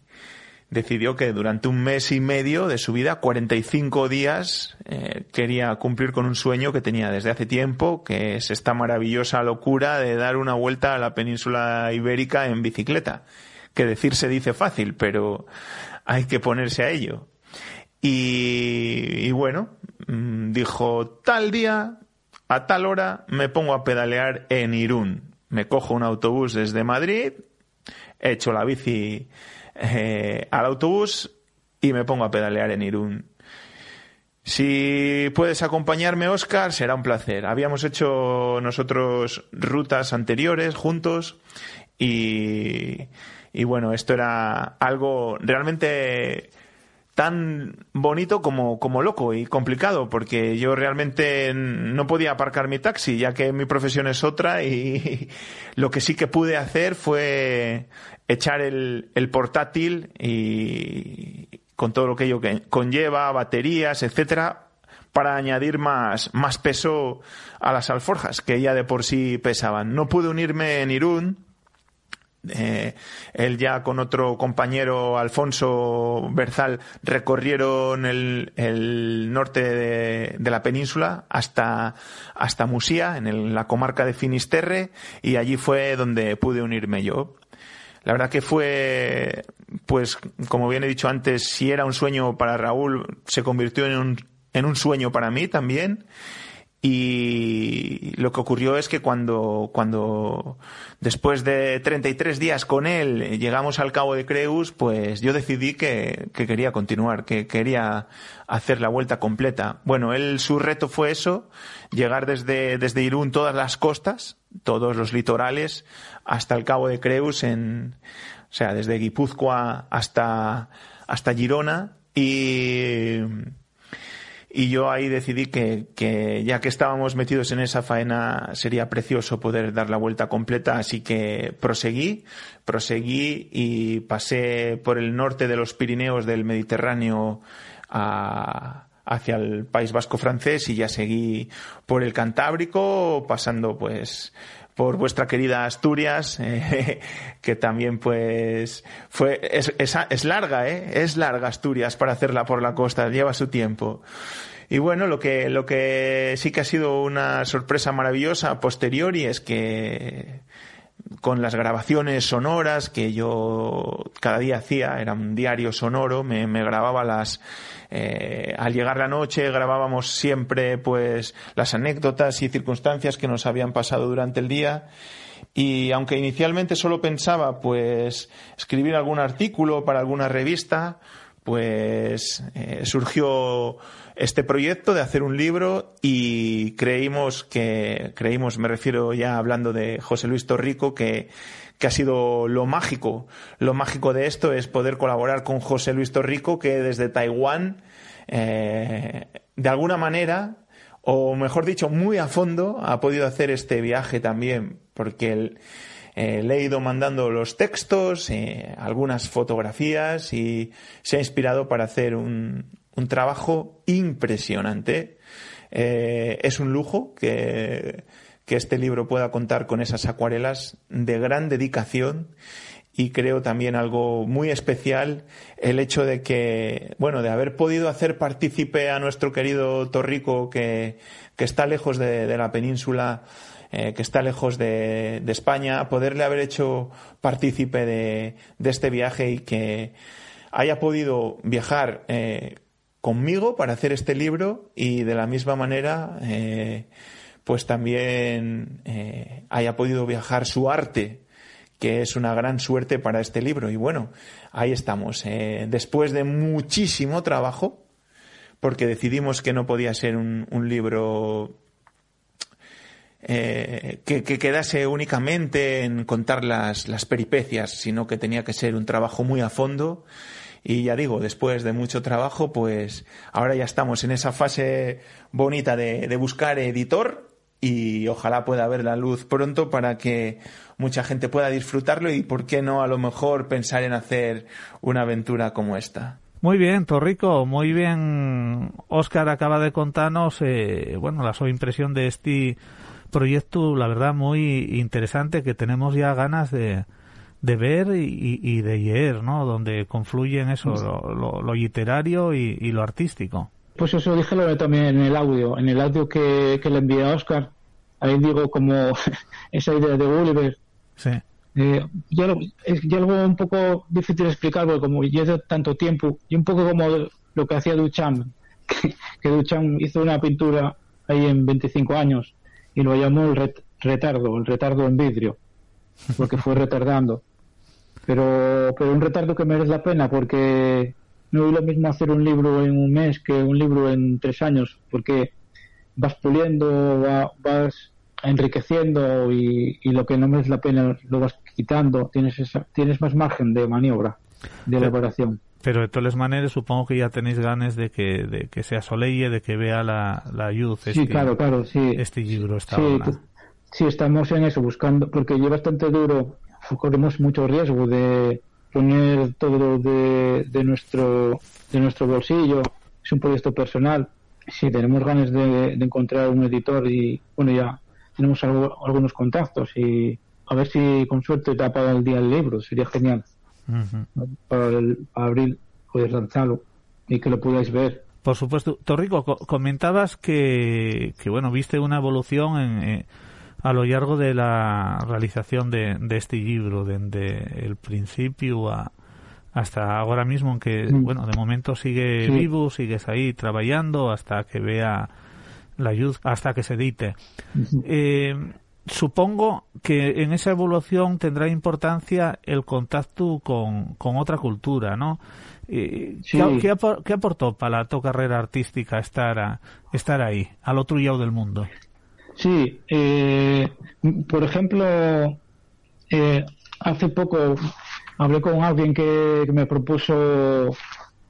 decidió que durante un mes y medio de su vida, 45 días, eh, quería cumplir con un sueño que tenía desde hace tiempo, que es esta maravillosa locura de dar una vuelta a la península ibérica en bicicleta. Que decir se dice fácil, pero hay que ponerse a ello. Y, y bueno, mm, dijo, tal día, a tal hora, me pongo a pedalear en Irún. Me cojo un autobús desde Madrid, echo la bici eh, al autobús y me pongo a pedalear en Irún. Si puedes acompañarme, Oscar, será un placer. Habíamos hecho nosotros rutas anteriores juntos y, y bueno, esto era algo realmente tan bonito como, como loco y complicado, porque yo realmente no podía aparcar mi taxi, ya que mi profesión es otra y lo que sí que pude hacer fue echar el, el portátil y con todo lo que ello conlleva, baterías, etcétera, para añadir más, más peso a las alforjas, que ya de por sí pesaban. No pude unirme en Irún, eh, él ya con otro compañero, Alfonso Berzal, recorrieron el, el norte de, la península hasta, hasta Musía, en la comarca de Finisterre, y allí fue donde pude unirme yo. La verdad que fue, pues, como bien he dicho antes, si era un sueño para Raúl, se convirtió en un, en un sueño para mí también. Y lo que ocurrió es que cuando, cuando después de 33 días con él llegamos al Cabo de Creus, pues yo decidí que, que quería continuar, que quería hacer la vuelta completa. Bueno, él, su reto fue eso, llegar desde, desde Irún todas las costas, todos los litorales, hasta el Cabo de Creus en, o sea, desde Guipúzcoa hasta, hasta Girona y, y yo ahí decidí que, que, ya que estábamos metidos en esa faena sería precioso poder dar la vuelta completa, así que proseguí, proseguí y pasé por el norte de los Pirineos del Mediterráneo a, hacia el País Vasco francés y ya seguí por el Cantábrico, pasando pues por vuestra querida Asturias, eh, que también pues fue es, es, es larga, ¿eh? es larga Asturias para hacerla por la costa, lleva su tiempo. Y bueno, lo que, lo que sí que ha sido una sorpresa maravillosa posteriori es que con las grabaciones sonoras que yo cada día hacía, era un diario sonoro, me, grababa las, eh, al llegar la noche grabábamos siempre pues las anécdotas y circunstancias que nos habían pasado durante el día. Y aunque inicialmente solo pensaba pues escribir algún artículo para alguna revista, pues eh, surgió este proyecto de hacer un libro y creímos que, creímos, me refiero ya hablando de José Luis Torrico, que, que ha sido lo mágico. Lo mágico de esto es poder colaborar con José Luis Torrico, que desde Taiwán, eh, de alguna manera, o mejor dicho, muy a fondo, ha podido hacer este viaje también, porque el, eh, le he ido mandando los textos, eh, algunas fotografías y se ha inspirado para hacer un, un trabajo impresionante. Eh, es un lujo que, que este libro pueda contar con esas acuarelas de gran dedicación y creo también algo muy especial el hecho de que, bueno, de haber podido hacer partícipe a nuestro querido Torrico que, que está lejos de, de la península eh, que está lejos de, España, poderle haber hecho partícipe de, este viaje y que haya podido viajar eh, conmigo para hacer este libro y de la misma manera eh, pues también haya podido viajar su arte que es una gran suerte para este libro. Y bueno ahí estamos después de muchísimo trabajo porque decidimos que no podía ser un libro eh, que, que, quedase únicamente en contar las, las, peripecias, sino que tenía que ser un trabajo muy a fondo. Y ya digo, después de mucho trabajo, pues ahora ya estamos en esa fase bonita de, de buscar editor y ojalá pueda ver la luz pronto para que mucha gente pueda disfrutarlo y, ¿por qué no, a lo mejor pensar en hacer una aventura como esta? Muy bien, Torrico, muy bien. Oscar acaba de contarnos, eh, bueno, la su impresión de este proyecto, la verdad, muy interesante que tenemos ya ganas de, de ver y, y, de leer, ¿no? Donde confluyen eso, lo, lo, lo literario y, y, lo artístico. Pues eso dije lo también en el audio, en el audio que, que le envié a Oscar. Ahí digo como esa idea de Gulliver. Sí. Eh, es ya algo un poco difícil de explicar porque como llevo tanto tiempo y un poco como lo que hacía Duchamp que, que Duchamp hizo una pintura ahí en 25 años y lo llamó el ret retardo, el retardo en vidrio, porque fue retardando. Pero, pero un retardo que merece la pena, porque no es lo mismo hacer un libro en un mes que un libro en tres años, porque vas puliendo, va, vas enriqueciendo y, y, lo que no merece la pena lo vas quitando, tienes, esa, tienes más margen de maniobra, de elaboración. Pero de todas maneras supongo que ya tenéis ganas de que, de que se asoleie, de que vea la, la luz. Sí, este, claro, claro, sí. Este libro está sí, sí, estamos en eso, buscando, porque es bastante duro, corremos mucho riesgo de poner todo de, de, nuestro, de nuestro bolsillo, es un proyecto personal. Sí, tenemos ganas de, de encontrar un editor y, bueno, ya tenemos algo, algunos contactos y a ver si con suerte te apaga el día el libro, sería genial. Uh -huh. para, el, para abril poder lanzarlo y que lo podáis ver. Por supuesto. Torrico, co comentabas que, que, bueno, viste una evolución en, eh, a lo largo de la realización de, de este libro, desde el principio a, hasta ahora mismo, en que, mm. bueno, de momento sigue sí. vivo, sigues ahí trabajando hasta que vea la luz, hasta que se edite. Eh, supongo que en esa evolución tendrá importancia el contacto con, con otra cultura, ¿no? Eh, sí. ¿qué, qué, apor, ¿qué, aportó para tu carrera artística estar, a, estar ahí, al otro lado del mundo? Sí, eh, por ejemplo, eh, hace poco hablé con alguien que, que, me propuso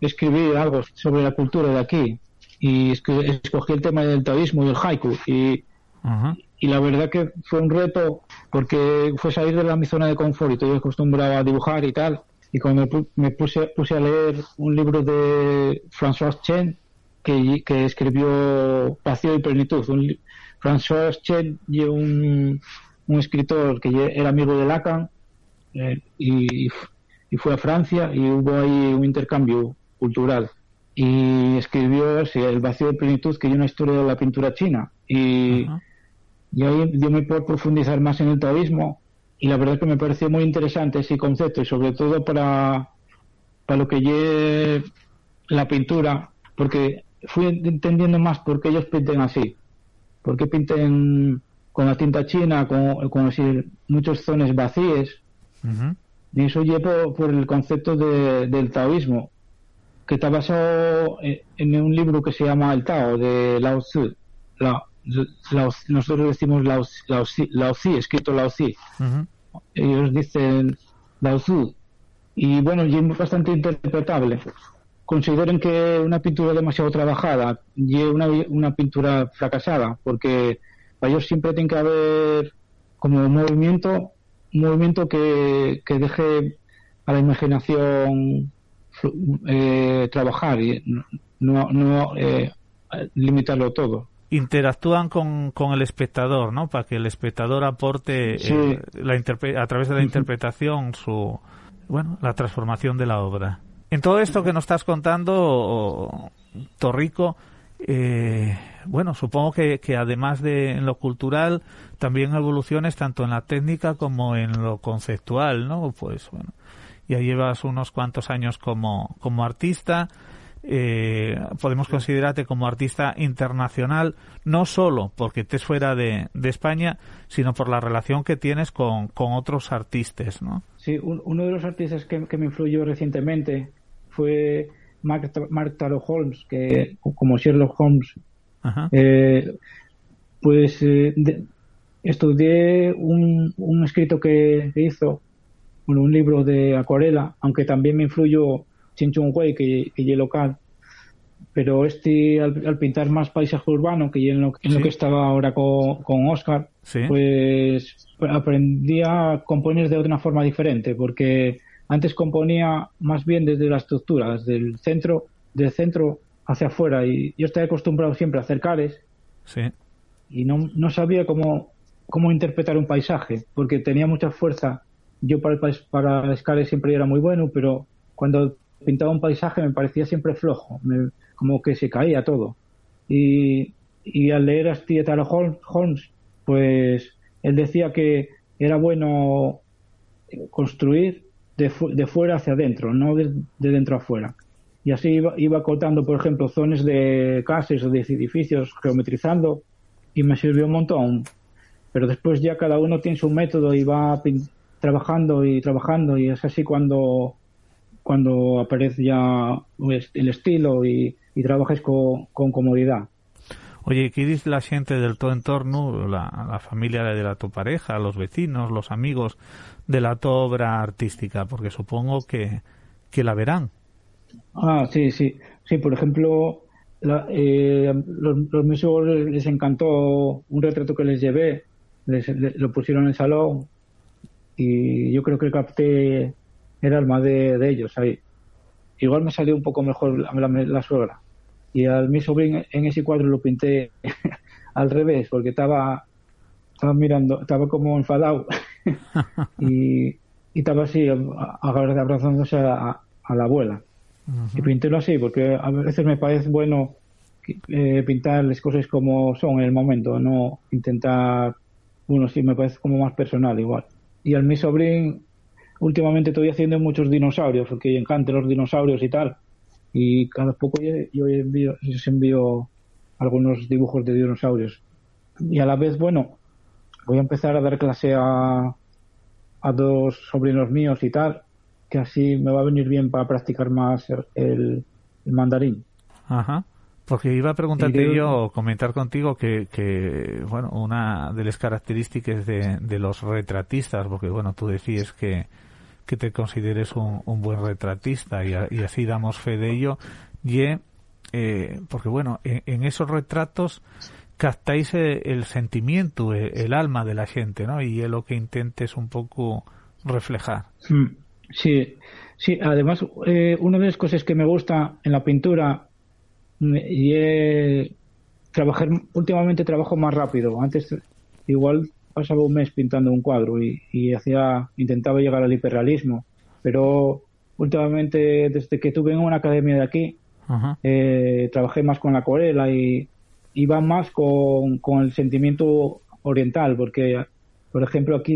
escribir algo sobre la cultura de aquí y escogí el tema del taoísmo y el haiku y, uh -huh y la verdad que fue un reto porque fue salir de mi zona de confort y estoy acostumbrado a dibujar y tal. Y cuando me puse, puse a leer un libro de François Chen que, escribió Vacío y Plenitud un, François Chen un, un escritor que era amigo de Lacan eh, y, fue a Francia y hubo ahí un intercambio cultural. Y escribió sí, El vacío de plenitud que es una historia de la pintura china. Y y ahí yo me puedo profundizar más en el taoísmo y la verdad es que me pareció muy interesante ese concepto y sobre todo para, para lo que lleve la pintura, porque fui entendiendo más por qué ellos pinten así, por qué pinten con la tinta china, con, con decir, muchos zonas vacías, uh -huh. y eso llevo por el concepto de, del taoísmo. que está basado en, en un libro que se llama El Tao de Lao Tzu. La- Lao- nosotros decimos Lao, Tzu- Lao Tzu, escrito Lao Tzu. Ellos dicen Lao Tzu. Y bueno, y es bastante interpretable. Consideren que una pintura demasiado trabajada y una, una pintura fracasada, porque para ellos siempre tiene que haber como un movimiento, un movimiento que, que deje a la imaginación eh, trabajar y no, no eh, limitarlo todo. Interactúan con, con el espectador, ¿no? Para que el espectador aporte Sí. eh, la a través de la interpretación su, bueno, la transformación de la obra. En todo esto que nos estás contando, Torrico, eh, bueno, supongo que, que además de en lo cultural, también evoluciones tanto en la técnica como en lo conceptual, ¿no? Pues bueno, ya llevas unos cuantos años como, como artista, eh, podemos considerarte como artista internacional, no solo porque estés fuera de, de España, sino por la relación que tienes con, con otros artistas, ¿no? Sí, un- uno de los artistas que, que me influyó recientemente fue Mark, Mark Taro Holmes, que como Sherlock Holmes, Ajá. eh, pues eh, de- estudié un, un escrito que, que hizo, bueno, un libro de acuarela, aunque también me influyó Chin Chung Wei, que, que es local, pero este al, al pintar más paisaje urbano, que en lo, en lo Sí. que estaba ahora con, con Oscar, Sí. pues aprendí a componer de otra forma diferente, porque antes componía más bien desde la estructura, desde el centro, del centro hacia afuera, y yo estaba acostumbrado siempre a hacer cares, Sí. y no, no sabía cómo, cómo interpretar un paisaje, porque tenía mucha fuerza. Yo para, el para las cares siempre era muy bueno, pero cuando pintaba un paisaje me parecía siempre flojo, me- como que se caía todo. Y, y al leer a este Taro Holmes, pues él decía que era bueno construir de, de fuera hacia adentro, no de, de dentro a fuera. Y así iba, iba cortando, por ejemplo, zonas de casas o de edificios, geometrizando, y me sirvió un montón. Pero después ya cada uno tiene su método y va trabajando y trabajando, y es así cuando, cuando aparece ya pues, el estilo y, y trabajes con, con comodidad. Oye, ¿qué dice la gente del tu entorno, la, la familia de la tu pareja, los vecinos, los amigos de la tu obra artística? Porque supongo que, que la verán. Ah, sí, sí. Sí, por ejemplo, la- eh, los, los museos les encantó un retrato que les llevé, les- le- lo pusieron en el salón y yo creo que capté el alma de, de ellos ahí. Igual me salió un poco mejor la, la- la suegra. Y al mi sobrino en ese cuadro lo pinté al revés, porque estaba, estaba mirando, estaba como enfadado y, y estaba así, abrazándose a- a la abuela. Y pintélo así, porque a veces me parece bueno eh, pintar las cosas como son en el momento, no intentar, bueno, sí, me parece como más personal igual. Y al mi sobrino, últimamente estoy haciendo muchos dinosaurios, porque me encantan los dinosaurios y tal. Y cada poco yo, yo envío, les envío algunos dibujos de dinosaurios. Y a la vez, bueno, voy a empezar a dar clase a, a dos sobrinos míos y tal, que así me va a venir bien para practicar más el, el mandarín. Ajá. Porque iba a preguntarte de- yo, comentar contigo que, que, bueno, una de las características de, de los retratistas, porque, bueno, tú decías que, que te consideres un, buen retratista y, así damos fe de ello, y, eh, porque, bueno, en, esos retratos captáis eh, el sentimiento, eh, el alma de la gente, ¿no? Y es lo que intentes un poco reflejar. Mm, Sí, sí. Además, eh, una de las cosas que me gusta en la pintura mm, y trabajar. Últimamente trabajo más rápido. Antes igual pasaba un mes pintando un cuadro y, y hacía intentaba llegar al hiperrealismo, pero últimamente desde que tuve en una academia de aquí Ajá. eh, trabajé más con la acuarela y iba más con, con el sentimiento oriental, porque, por ejemplo, aquí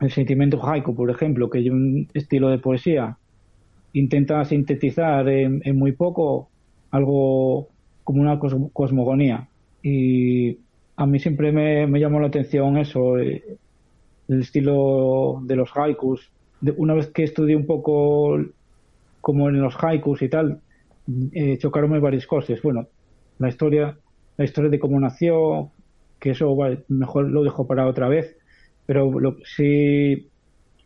el sentimiento haiku, por ejemplo, que es un estilo de poesía, intenta sintetizar en, en muy poco algo como una cos- cosmogonía. Y a mí siempre me, me llamó la atención eso, eh, el estilo de los haikus. De- una vez que estudié un poco como en los haikus y tal, eh, chocaronme varias cosas. Bueno, la historia, la historia de cómo nació, que eso vale, mejor lo dejo para otra vez, pero lo, sí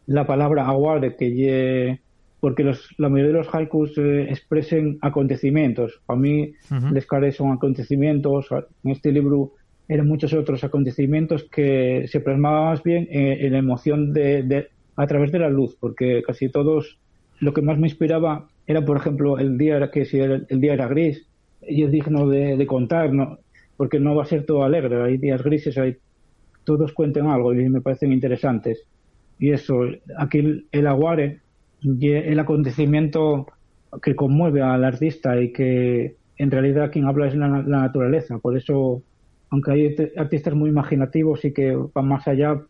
la palabra aguarde que lle, porque los, la mayoría de los haikus eh, expresen acontecimientos. Para mí, les cares son acontecimientos. En este libro eran muchos otros acontecimientos que se plasmaban más bien en, la emoción de, de- a través de la luz, porque casi todos lo que más me inspiraba era, por ejemplo, el día que si el, el día era gris y es digno de, contar, ¿no? porque no va a ser todo alegre. Hay días grises, hay todos cuentan algo y me parecen interesantes. Y eso, aquí el, aguare, el acontecimiento que conmueve al artista y que en realidad quien habla es la naturaleza. Por eso, aunque hay artistas muy imaginativos y que van más allá,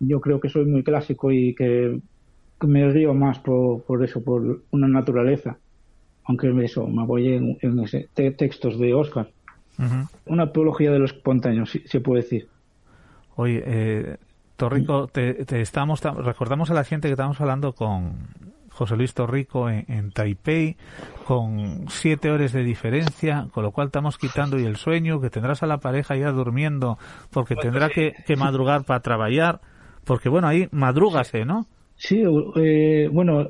yo creo que soy muy clásico y que, que me río más por, por eso, por una naturaleza. Aunque eso, me voy en, en ese, te- textos de Oscar. Una apología de los espontáneos, si se puede decir. Oye, eh, Torrico, te, te estamos, ta- recordamos a la gente que estamos hablando con José Luis Torrico en, en Taipei, con siete horas de diferencia, con lo cual estamos quitando y el sueño, que tendrás a la pareja ya durmiendo, porque tendrá que, que madrugar para trabajar, porque bueno, ahí madrúgase, ¿no? Sí, eh, bueno,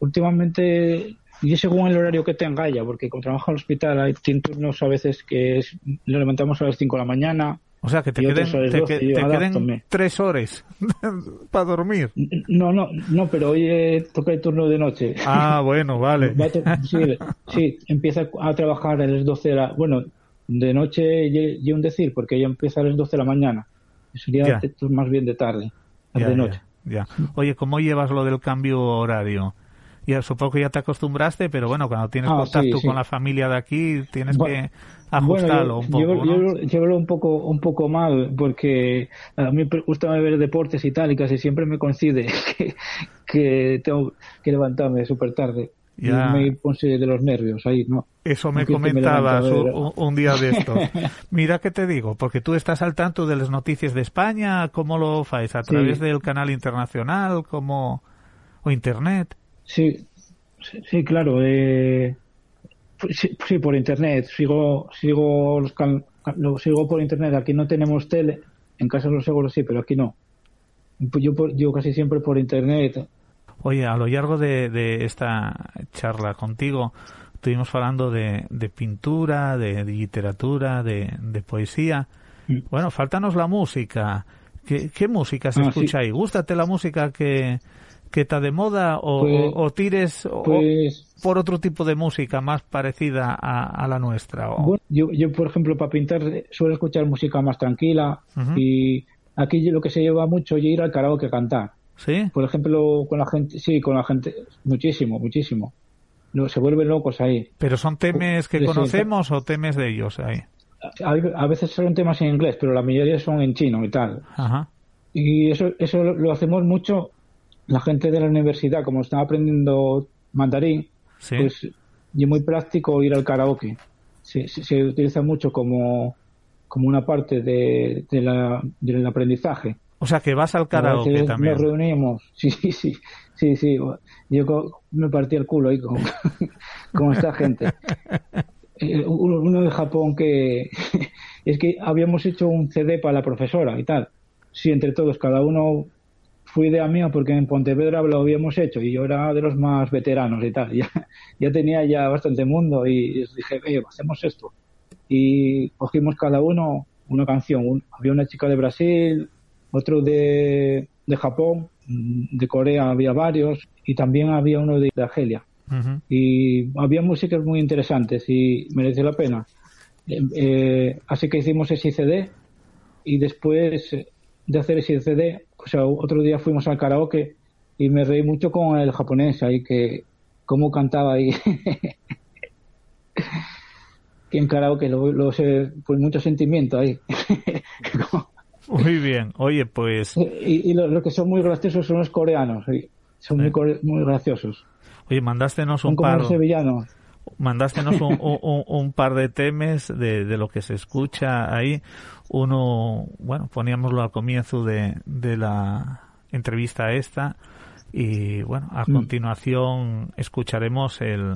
últimamente, y según el horario que tenga ella, porque como trabajo en el hospital hay turnos a veces que es, lo levantamos a las 5 de la mañana. O sea, que te queden, otros a las te, 12, que- yo te queden adáptome. tres horas para dormir. No, no, no, pero hoy eh, toca el turno de noche. Ah, bueno, vale. Va a to- sí, sí, empieza a trabajar a las 12 de la... Bueno, de noche y un decir, porque ella empieza a las 12 de la mañana. Sería Ya. más bien de tarde, Ya, de noche. ya, ya. Oye, ¿cómo llevas lo del cambio horario? Ya supongo que ya te acostumbraste, pero bueno, cuando tienes Ah, contacto sí, sí. con la familia de aquí, tienes Bueno, que ajustarlo Bueno, un poco, yo, ¿no? yo- yo un poco, un poco mal, porque a mí me gusta ver deportes y tal, y casi siempre me coincide que, que tengo que levantarme súper tarde. Ya. Y me puse de los nervios ahí, ¿no? Eso me comentabas un, un día de esto. Mira que te digo, porque tú estás al tanto de las noticias de España, ¿cómo lo haces? ¿A Sí. través del canal internacional como o internet? Sí, sí, claro. Eh, sí, sí, por internet. Sigo, sigo, los can- lo sigo por internet. Aquí no tenemos tele. En casa los seguros sí, pero aquí no. Yo, yo casi siempre por internet. Oye, a lo largo de, de esta charla contigo, estuvimos hablando de, de pintura, de, de literatura, de, de poesía. Mm. Bueno, faltanos la música. ¿Qué, qué música se Ah, escucha ahí? ¿Gústate la música que, que está de moda o, Pues- o- o tires o- pues- por otro tipo de música más parecida a, a la nuestra? o- Bueno, yo, yo, por ejemplo, para pintar eh, suelo escuchar música más tranquila y aquí lo que se lleva mucho es ir al karaoke a cantar. ¿Sí? Por ejemplo, con la gente, sí, con la gente, muchísimo, muchísimo. No, se vuelven locos ahí. ¿Pero son temes que sí, conocemos o temes de ellos ahí? A, a veces son temas en inglés, pero la mayoría son en chino y tal. Ajá. Y eso, eso lo hacemos mucho la gente de la universidad, como están aprendiendo mandarín, Sí. pues y es muy práctico ir al karaoke. Se, se, se utiliza mucho como, como una parte de, de la, del aprendizaje. O sea, que vas al karaoke veces también. Nos reunimos, sí, sí, sí, sí, sí. Yo me partí el culo ahí con, con esta gente. Eh, uno de Japón que es que habíamos hecho un CD para la profesora y tal. Sí, entre todos, cada uno fue idea mía porque en Pontevedra lo habíamos hecho y yo era de los más veteranos y tal. Ya, ya tenía ya bastante mundo y dije, "Oye, hacemos esto. Y cogimos cada uno una canción. Había una chica de Brasil, otro de, de Japón, de Corea había varios y también había uno de Argelia. Ujú. Y había músicas muy interesantes y mereció la pena. Eh, eh, así que hicimos ese CD y después de hacer ese CD, o sea, otro día fuimos al karaoke y me reí mucho con el japonés ahí que cómo cantaba ahí. que en karaoke lo, lo sé, pues mucho sentimiento ahí. Muy bien. Oye, pues, y y lo, lo que son muy graciosos son los coreanos, sí. son muy, core- muy graciosos. oye, mandástenos Son un como par, los sevillanos. Mandástenos un, un- un- un par de temas de, de lo que se escucha ahí. Uno, bueno, poníamoslo al comienzo de, de la entrevista esta y bueno, a Mm. continuación escucharemos el,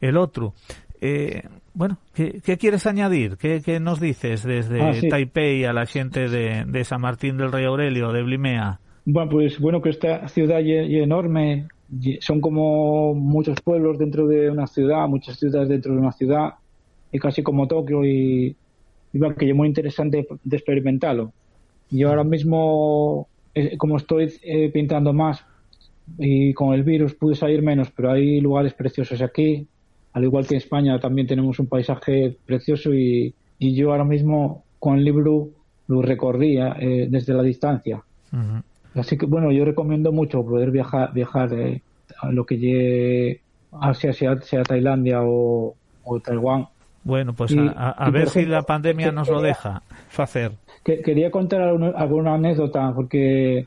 el otro. Eh, bueno, ¿qué, ¿qué, quieres añadir? ¿Qué, ¿Qué, nos dices desde ah, sí. Taipei a la gente de, de, San Martín del Rey Aurelio, de Blimea? Bueno, pues bueno que esta ciudad y, y enorme, son como muchos pueblos dentro de una ciudad, muchas ciudades dentro de una ciudad, y casi como Tokio, y, que es muy interesante de experimentarlo. Yo ahora mismo, eh, como estoy eh, pintando más, y con el virus pude salir menos, pero hay lugares preciosos aquí, al igual que en España también tenemos un paisaje precioso y, yo ahora mismo con el libro lo recorría eh, desde la distancia. Así que bueno, yo recomiendo mucho poder viajar, viajar eh, a lo que llegue Asia, sea, sea Tailandia o, o, Taiwán. Bueno, pues y, a, a ver ejemplo, si la pandemia nos lo deja hacer. Que, quería contar alguna, alguna anécdota porque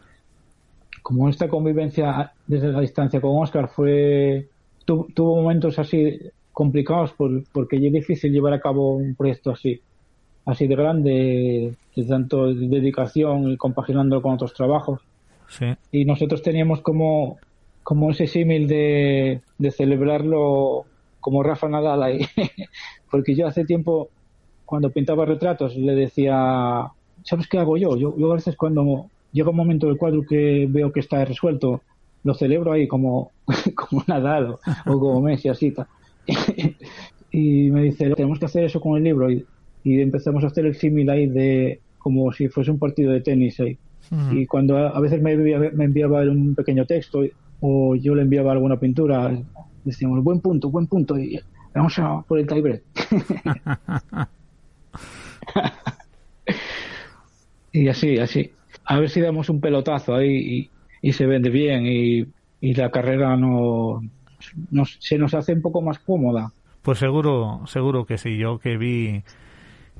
como esta convivencia desde la distancia con Oscar fue tu, tuvo momentos así complicados por, porque es difícil llevar a cabo un proyecto así así de grande de tanto dedicación y compaginándolo con otros trabajos y nosotros teníamos como como ese símil de, celebrarlo como Rafa Nadal ahí porque yo hace tiempo cuando pintaba retratos le decía ¿sabes qué hago yo? Yo, yo a veces cuando llega un momento del cuadro que veo que está resuelto lo celebro ahí como, como Nadal o, o como Messi, así. y me dice, tenemos que hacer eso con el libro. Y, y empezamos a hacer el símil ahí de como si fuese un partido de tenis ahí. Uh -huh. Y cuando a, a veces me enviaba, me enviaba, un pequeño texto o yo le enviaba alguna pintura, decíamos, buen punto, buen punto, y vamos a por el tiebreak. y así, así. A ver si damos un pelotazo ahí y, y se vende bien y, y la carrera no, nos, se nos hace un poco más cómoda. Pues seguro, seguro que sí. Yo que vi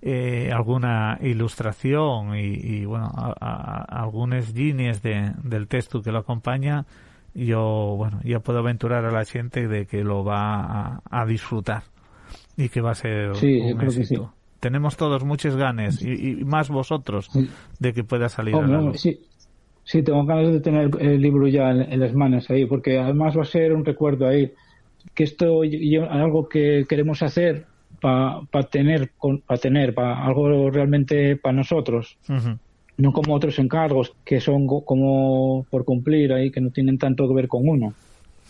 eh, alguna ilustración y, y bueno, a, a, algunos líneas de, del texto que lo acompaña, yo, bueno, ya puedo aventurar a la gente de que lo va a, a disfrutar y que va a ser sí, un éxito. Sí. Tenemos todos muchas ganas y, y más vosotros sí. de que pueda salir oh, a la no, luz. Sí. Sí, tengo ganas de tener el libro ya en, en, las manos ahí, porque además va a ser un recuerdo ahí. Que esto es algo que queremos hacer para pa tener, para tener, para algo realmente para nosotros. Uh -huh. No como otros encargos que son como por cumplir ahí, que no tienen tanto que ver con uno.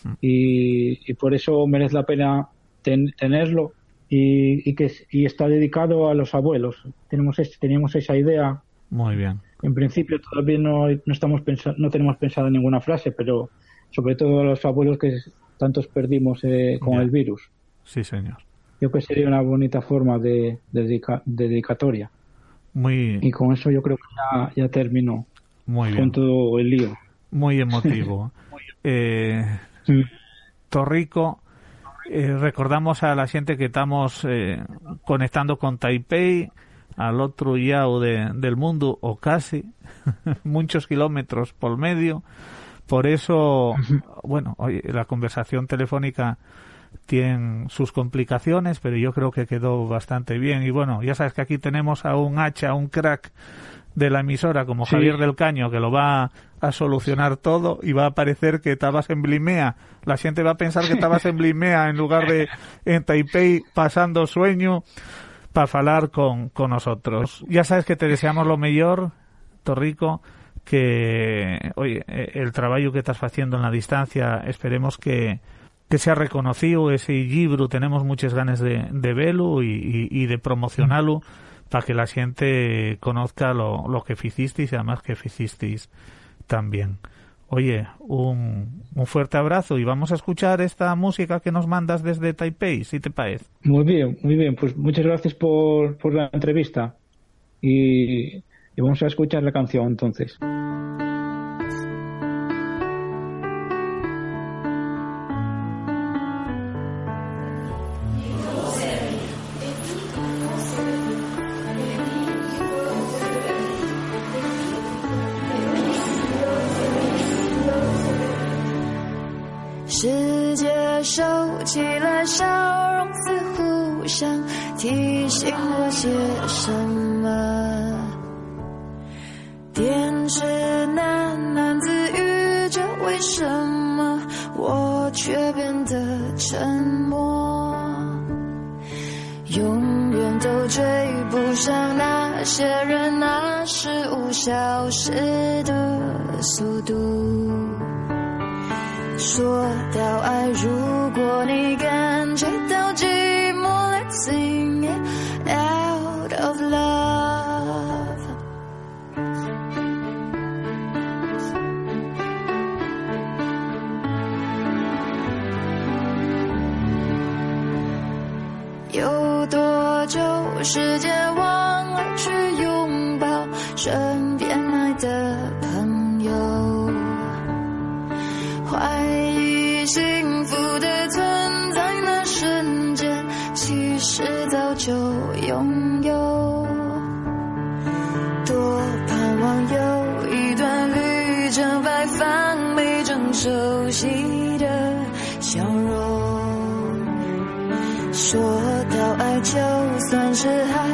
Uh -huh. y, y, por eso merece la pena ten, tenerlo y, y, que y está dedicado a los abuelos. Tenemos, teníamos esa idea. Muy bien en principio todavía no, no estamos pensando, no tenemos pensado en ninguna frase, pero sobre todo a los abuelos que tantos perdimos eh, con el virus. Sí, señor. Yo creo que sería una bonita forma de, de, dedica, de dedicatoria. Muy y con eso yo creo que ya, ya terminó Muy bien. con todo el lío. Muy emotivo. eh, sí. Torrico, eh, recordamos a la gente que estamos eh, conectando con Taipei al otro lado de, del mundo o casi muchos kilómetros por medio por eso bueno oye, la conversación telefónica tiene sus complicaciones pero yo creo que quedó bastante bien y bueno ya sabes que aquí tenemos a un hacha un crack de la emisora como sí. Javier del Caño que lo va a solucionar todo y va a parecer que estabas en Blimea la gente va a pensar que estabas en Blimea en lugar de en Taipei pasando sueño para falar con, con nosotros. Ya sabes que te deseamos lo mejor, Torrico, que, oye, el trabajo que estás haciendo en la distancia, esperemos que, que sea reconocido ese libro, tenemos muchas ganas de, de verlo y, y, y de promocionarlo para que la gente conozca lo, lo que hicisteis y además que hicisteis también. Oye, un, un, fuerte abrazo y vamos a escuchar esta música que nos mandas desde Taipei, si te parece. Muy bien, muy bien. Pues muchas gracias por, por la entrevista y, y vamos a escuchar la canción entonces. 收起了笑容，似乎想提醒我些什么。电视喃喃自语着，为什么我却变得沉默？永远都追不上那些人那是五小时的速度。说到爱，如果你感觉到寂寞，Let's sing it out of love。有多久时间忘了去拥抱身边爱的朋友？就算是爱，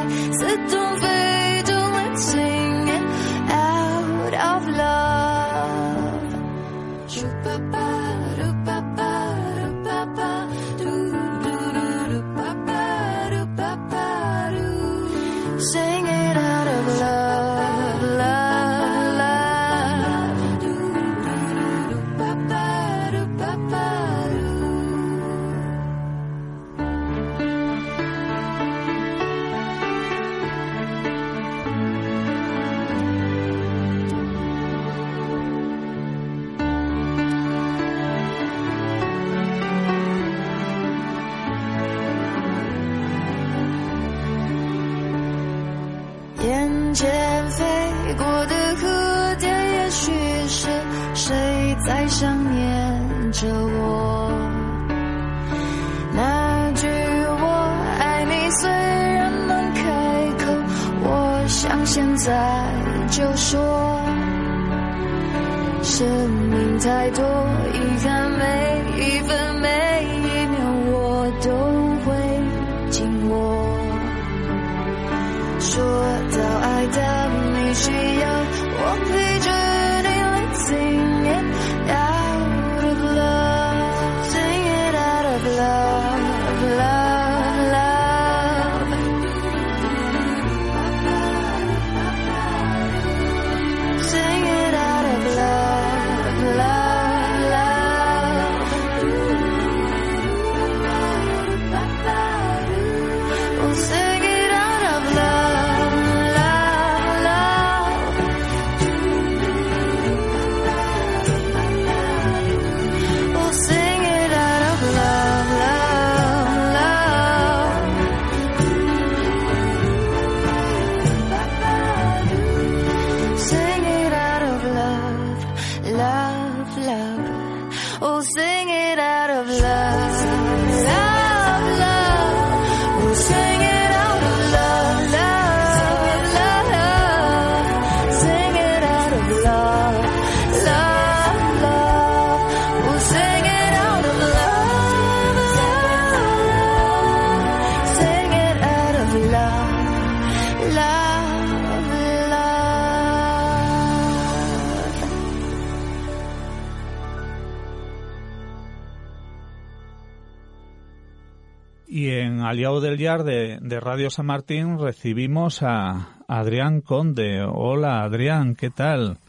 Aliao del Yar de, de Radio San Martín recibimos a Adrián Conde. Hola Adrián, ¿qué tal?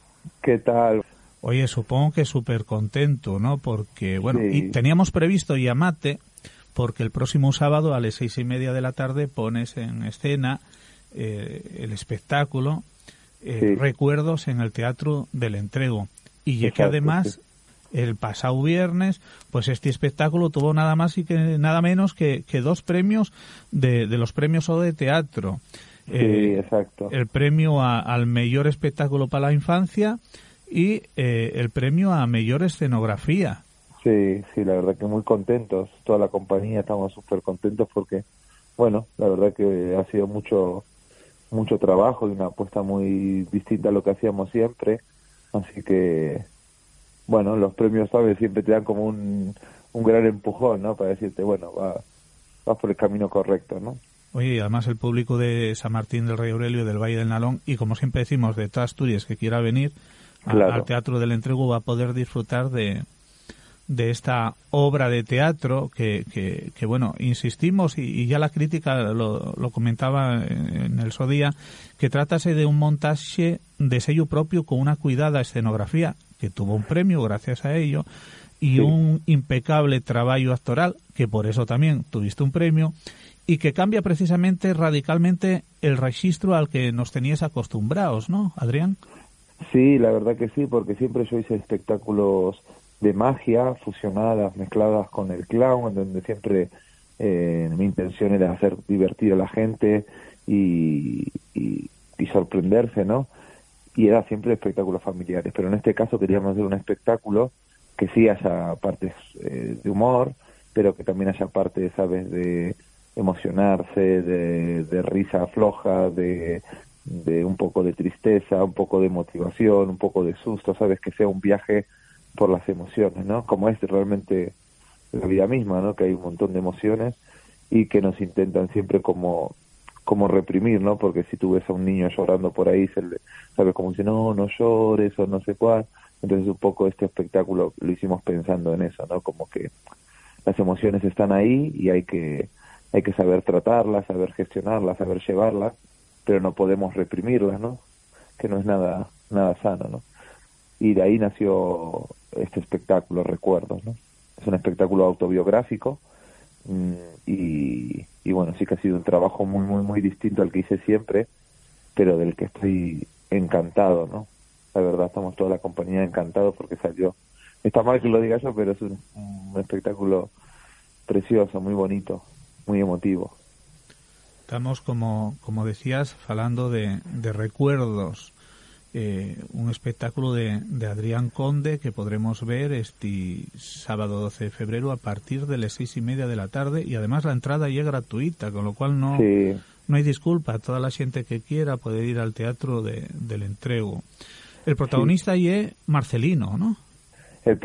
¿Qué tal? Oye, supongo que súper contento, ¿no? Porque, bueno, Sí. y teníamos previsto llamarte porque el próximo sábado a las seis y media de la tarde pones en escena eh, el espectáculo eh, Sí. Recuerdos en el Teatro del Entrego. Y ya que además. El pasado viernes, pues este espectáculo tuvo nada más y que nada menos que, que dos premios de, de los premios O de teatro. Sí, Eh, exacto. el premio a- al mejor espectáculo para la infancia y eh, el premio a mejor escenografía. Sí, sí, la verdad que muy contentos. Toda la compañía estamos súper contentos porque, bueno, la verdad que ha sido mucho mucho trabajo y una apuesta muy distinta a lo que hacíamos siempre. Así que, bueno, los premios, ¿sabes? Siempre te dan como un, un gran empujón, ¿no? Para decirte, bueno, va, vas por el camino correcto, ¿no? Oye, y además el público de San Martín del Rey Aurelio, del Valle del Nalón, y como siempre decimos, de toda Asturias que quiera venir a- al Teatro del Entrego va a poder disfrutar de, de esta obra de teatro que, que, que bueno, insistimos y, y, ya la crítica lo, lo comentaba en el Sodía, que tratase de un montaje de sello propio con una cuidada escenografía que tuvo un premio gracias a ello y Sí. un impecable trabajo actoral que por eso también tuviste un premio y que cambia precisamente radicalmente el registro al que nos tenías acostumbrados, ¿no, Adrián? Sí, la verdad que sí, porque siempre yo hice espectáculos de magia fusionadas, mezcladas con el clown, en donde siempre eh, mi intención era hacer divertir a la gente y, y, y sorprenderse, ¿no? Y era siempre espectáculos familiares, pero en este caso queríamos hacer un espectáculo que sí haya partes eh, de humor, pero que también haya partes, ¿sabes?, de emocionarse, de, de risa floja, de, de un poco de tristeza, un poco de motivación, un poco de susto, ¿sabes? Que sea un viaje por las emociones, ¿no? Como es realmente la vida misma, ¿no? Que hay un montón de emociones y que nos intentan siempre como como reprimir, ¿no? Porque si tú ves a un niño llorando por ahí, se le, sabes como dice, no, no llores o no sé cuál. Entonces un poco este espectáculo lo hicimos pensando en eso, ¿no? Como que las emociones están ahí y hay que hay que saber tratarlas, saber gestionarlas, saber llevarlas, pero no podemos reprimirlas, ¿no? Que no es nada nada sano, ¿no? Y de ahí nació este espectáculo, Recuerdos, ¿no? Es un espectáculo autobiográfico y, y bueno, sí que ha sido un trabajo muy, muy, muy distinto al que hice siempre, pero del que estoy encantado, ¿no? La verdad, estamos toda la compañía encantados porque salió. Está mal que lo diga yo, pero es un, espectáculo precioso, muy bonito, muy emotivo. Estamos, como, como decías, falando de, de recuerdos. Eh, un espectáculo de, de Adrián Conde que podremos ver este sábado 12 de febrero a partir de las seis y media de la tarde y además la entrada ya es gratuita, con lo cual no, Sí. no hay disculpa. Toda la gente que quiera puede ir al teatro de, del entrego. El protagonista ahí es Marcelino, ¿no? El,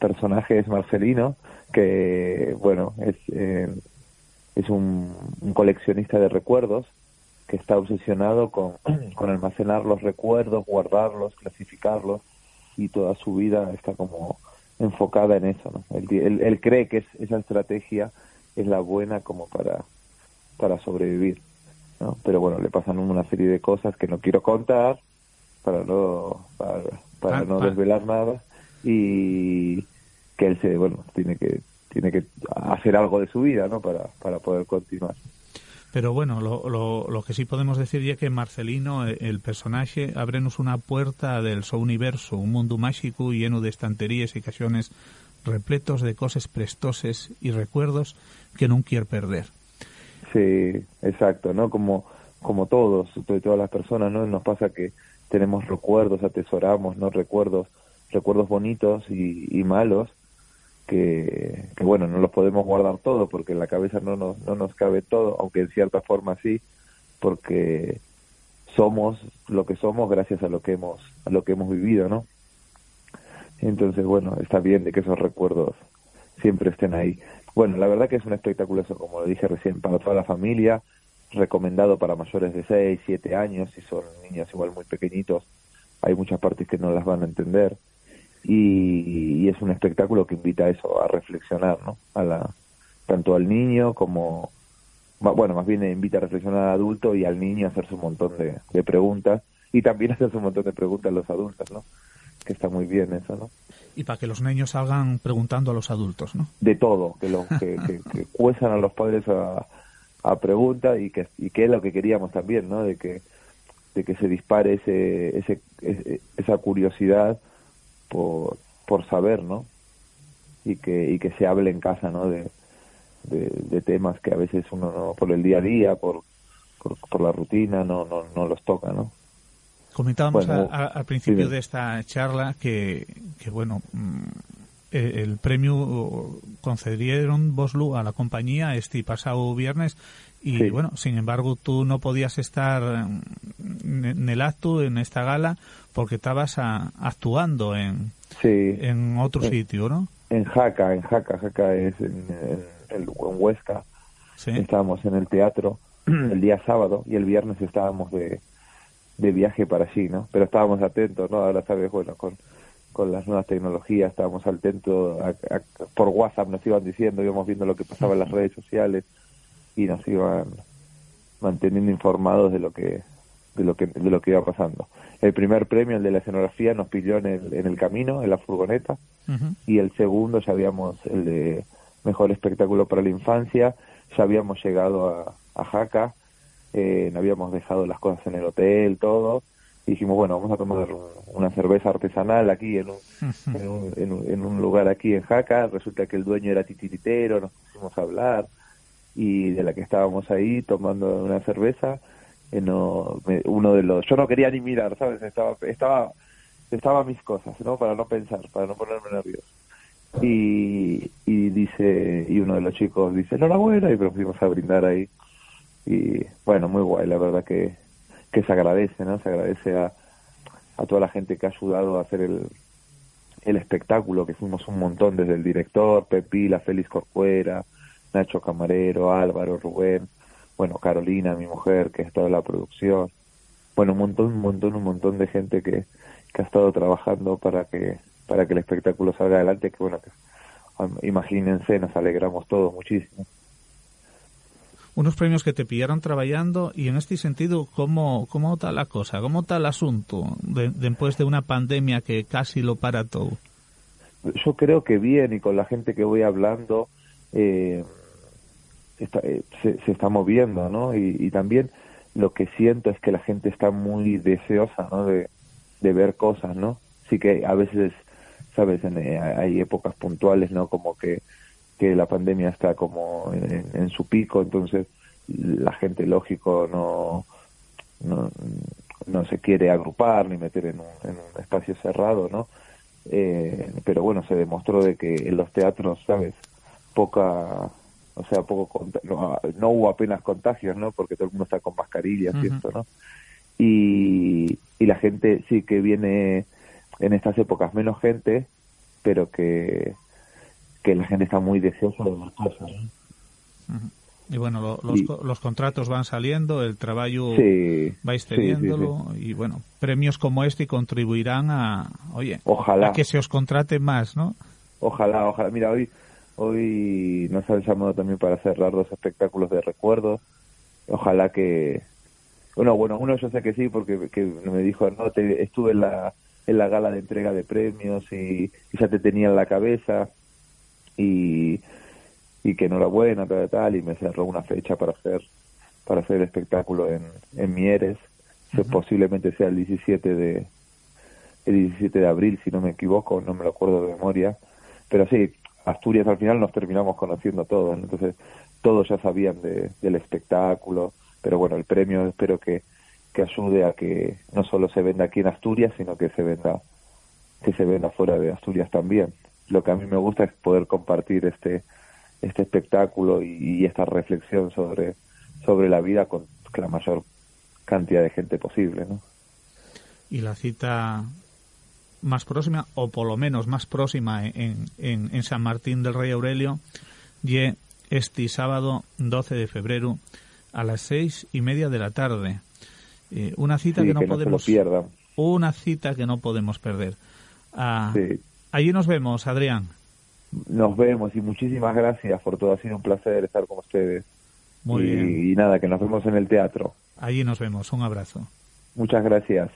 personaje es Marcelino, que, bueno, es, eh, es un, un coleccionista de recuerdos que está obsesionado con, con almacenar los recuerdos, guardarlos, clasificarlos, y toda su vida está como enfocada en eso, ¿no? Él, él- él cree que es- esa estrategia es la buena como para, para sobrevivir, ¿no? Pero bueno, le pasan una serie de cosas que no quiero contar para no, para, para Pa- no pa- desvelar nada y que él se, bueno, tiene que tiene que hacer algo de su vida, ¿no? Para, para poder continuar. Pero bueno, lo, lo, lo que sí podemos decir ya que Marcelino, eh, el personaje, abrenos una puerta del su universo, un mundo mágico lleno de estanterías y casiones repletos de cosas prestoses y recuerdos que no quiere perder. Sí, exacto, ¿no? Como, como todos, todas las personas, ¿no? Nos pasa que tenemos recuerdos, atesoramos, ¿no? Recuerdos, recuerdos bonitos y malos, que, que, bueno, no los podemos guardar todo porque en la cabeza no nos, no nos cabe todo, aunque en cierta forma sí, porque somos lo que somos gracias a lo que hemos, a lo que hemos vivido, ¿no? Entonces, bueno, está bien de que esos recuerdos siempre estén ahí. Bueno, la verdad que es un espectáculo eso, como lo dije recién, para toda la familia, recomendado para mayores de 6, 7 años, si son niños igual muy pequeñitos, hay muchas partes que no las van a entender. Y, y es un espectáculo que invita a eso, a reflexionar, ¿no? A la, tanto al niño como, bueno, más bien invita a reflexionar al adulto y al niño a hacerse un montón de, de preguntas y también hacerse un montón de preguntas a los adultos, ¿no? Que está muy bien eso, ¿no? Y para que los niños salgan preguntando a los adultos, ¿no? de todo, que, lo, que, que, que cuezan a los padres a, a preguntas y que, y que es lo que queríamos también, ¿no? De que, de que se dispare ese, ese, ese- esa curiosidad por, por saber, ¿no? Y que, y que se hable en casa, ¿no? De, de, de temas que a veces uno no, por el día a día, por, por, por la rutina, no, no, no los toca, ¿no? Comentábamos Bueno, a- a- al principio de esta charla que, que bueno, mm, eh, el premio concedieron Boslu a la compañía este pasado viernes y Sí. bueno, sin embargo tú no podías estar mm, en el acto, en esta gala, porque estabas a- actuando en, Sí. en otro sitio, ¿no? En Jaca, en Jaca, Jaca es en, en, en Huesca. Sí. Estábamos en el teatro el día sábado y el viernes estábamos de, de viaje para allí, ¿no? Pero estábamos atentos, ¿no? Ahora sabes, bueno, con, con las nuevas tecnologías, estábamos al tanto, a- a- por WhatsApp nos iban diciendo, íbamos viendo lo que pasaba en las redes sociales y nos iban manteniendo informados de lo que de lo que de lo que iba pasando. El primer premio, el de la escenografía, nos pilló en el, en el camino, en la furgoneta, y el segundo ya habíamos el de mejor espectáculo para la infancia, ya habíamos llegado a, a Jaca, eh, habíamos dejado las cosas en el hotel, todo, y dijimos, bueno, vamos a tomar un- una cerveza artesanal aquí en un, en un, en un- en un lugar aquí en Jaca, resulta que el dueño era titiritero, nos pusimos a hablar, y de la que estábamos ahí tomando una cerveza, eh, no, me- uno de los, yo no quería ni mirar, ¿sabes? Estaba, estaba, estaba mis cosas, ¿no? Para no pensar, para no ponerme nervioso. Y, y dice, y uno de los chicos dice, enhorabuena, y nos fuimos a brindar ahí. Y bueno, muy guay, la verdad que, que se agradece, ¿no? Se agradece a, a toda la gente que ha ayudado a hacer el, el espectáculo, que fuimos un montón, desde el director, Pepila, Félix Corcuera, Nacho Camarero, Álvaro, Rubén, bueno, Carolina, mi mujer, que ha estado en la producción. Bueno, un montón, un montón, un montón de gente que, que ha estado trabajando para que, para que el espectáculo salga adelante, que bueno, que, imagínense, nos alegramos todos muchísimo. Unos premios que te pillaron trabajando y en este sentido, ¿cómo, cómo está la cosa? ¿Cómo está el asunto de- después de una pandemia que casi lo para todo? yo creo que bien y con la gente que voy hablando eh, está- eh, se, está moviendo, ¿no? Y, y también lo que siento es que la gente está muy deseosa, ¿no? De, de ver cosas, ¿no? Sí que a veces, ¿sabes? En, eh, hay épocas puntuales, ¿no? Como que, que la pandemia está como en, en su pico, entonces la gente, lógico, no, no, no se quiere agrupar ni meter en un, en un espacio cerrado, ¿no? Eh, pero bueno, se demostró de que en los teatros, ¿sabes? Poca, o sea, poco, no, no hubo apenas contagios, ¿no? Porque todo el mundo está con mascarillas y Ujú. esto, ¿no? Y, y la gente sí que viene en estas épocas menos gente, pero que, que la gente está muy deseosa de ver cosas, ¿no? Y bueno, lo- los, Y- los contratos van saliendo, el trabajo Sí, va sí, sí, extendiéndolo y bueno, premios como este contribuirán a, oye, Ojalá. a que se os contrate más, ¿no? Ojalá, ojalá. Mira, hoy hoy nos han llamado también para cerrar dos espectáculos de recuerdo. Ojalá que... Bueno, bueno, uno yo sé que sí, porque que me dijo, no, te, estuve en la, en la gala de entrega de premios y, y ya te tenía en la cabeza y, y que enhorabuena, tal, tal, y me cerró una fecha para hacer para hacer el espectáculo en, en Mieres, posiblemente sea el 17 de el 17 de abril, si no me equivoco, no me lo acuerdo de memoria, pero sí, Asturias al final nos terminamos conociendo todos, entonces todos ya sabían de- del espectáculo, pero bueno, el premio espero que, que ayude a que no solo se venda aquí en Asturias, sino que se venda que se venda fuera de Asturias también. Lo que a mí me gusta es poder compartir este este espectáculo y, y esta reflexión sobre sobre la vida con la mayor cantidad de gente posible, ¿no? Y la cita más próxima, o por lo menos más próxima en, en, en San Martín del Rey Aurelio, y este sábado 12 de febrero a las seis y media de la tarde. Eh, una cita Sí, que no que no podemos pierdan. una cita que no podemos perder. Ah, Sí. Allí nos vemos, Adrián. Nos vemos y muchísimas gracias por todo. Ha sido un placer estar con ustedes. Muy y, bien. y nada, que nos vemos en el teatro. Allí nos vemos. Un abrazo. Muchas gracias.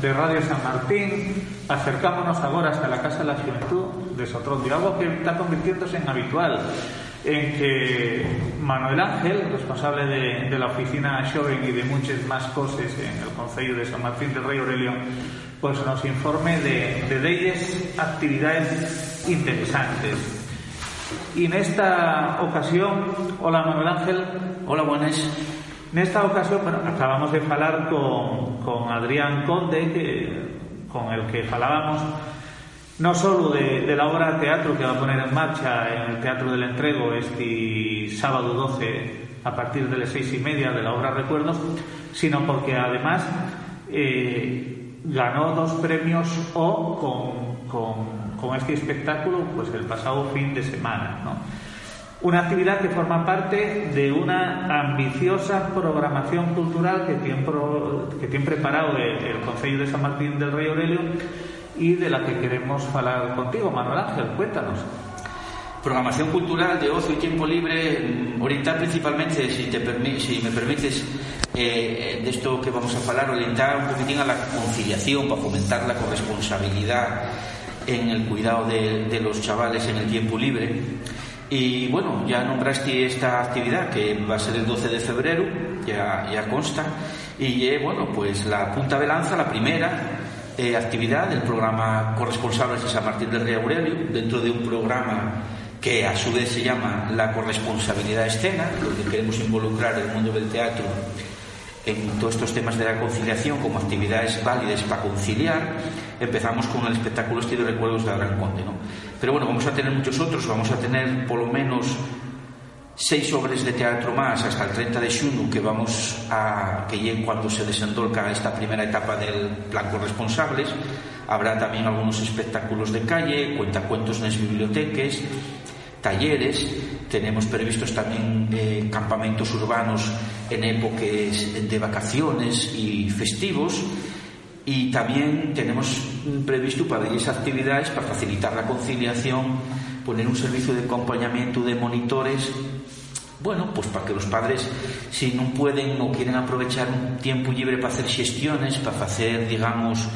De Radio San Martín, acercámonos agora hasta la Casa de la Juventud de Sotrón, algo que está convirtiéndose en habitual, en que Manuel Ángel, responsable de, la oficina Xoven y de muchas más cosas en el Concello de San Martín del Rey Aurelio, pues nos informe de, de leyes, actividades interesantes. Y en esta ocasión, hola Manuel Ángel. Hola, buenas. Nesta ocasión, bueno, acabamos de falar con, con Adrián Conde, con el que falábamos no solo de, de, la obra de teatro que va a poner en marcha en el Teatro del Entrego este sábado 12 a partir de las seis y media de la obra Recuerdos, sino porque además eh, ganó dos premios O con, con, con, este espectáculo pues el pasado fin de semana. ¿no? Una actividad que forma parte de una ambiciosa programación cultural que tiene, que tiene preparado el, Consejo de San Martín del Rey Aurelio y de la que queremos hablar contigo, Manuel Ángel. Cuéntanos. Programación cultural de ocio y tiempo libre, orientar principalmente, si, te si me permites, eh, de esto que vamos a hablar, orientar un poquitín a la conciliación para fomentar la corresponsabilidad en el cuidado de, de los chavales en el tiempo libre. Y bueno, ya nombraste esta actividad que va a ser el 12 de febrero, ya, consta, y eh, bueno, pues la punta de lanza, la primera eh, actividad del programa Corresponsables de San Martín del Rey Aurelio, dentro de un programa que a su vez se llama La corresponsabilidad escena, donde queremos involucrar el mundo del teatro en todos estos temas de la conciliación como actividades válidas para conciliar, empezamos con el espectáculo de recuerdos de Gran Conde. ¿no? Pero bueno, vamos a tener muchos otros, vamos a tener por lo menos seis obras de teatro más hasta el 30 de xuno que vamos a que llegue cuando se desendolca esta primera etapa del plan corresponsables habrá también algunos espectáculos de calle cuentacuentos en las bibliotecas talleres. Tenemos previstos también eh, campamentos urbanos en épocas de vacaciones y festivos y también tenemos previsto para esas actividades para facilitar la conciliación poner un servicio de acompañamiento de monitores bueno, pues para que los padres, si no pueden o quieren aprovechar un tiempo libre para hacer gestiones, para hacer, digamos,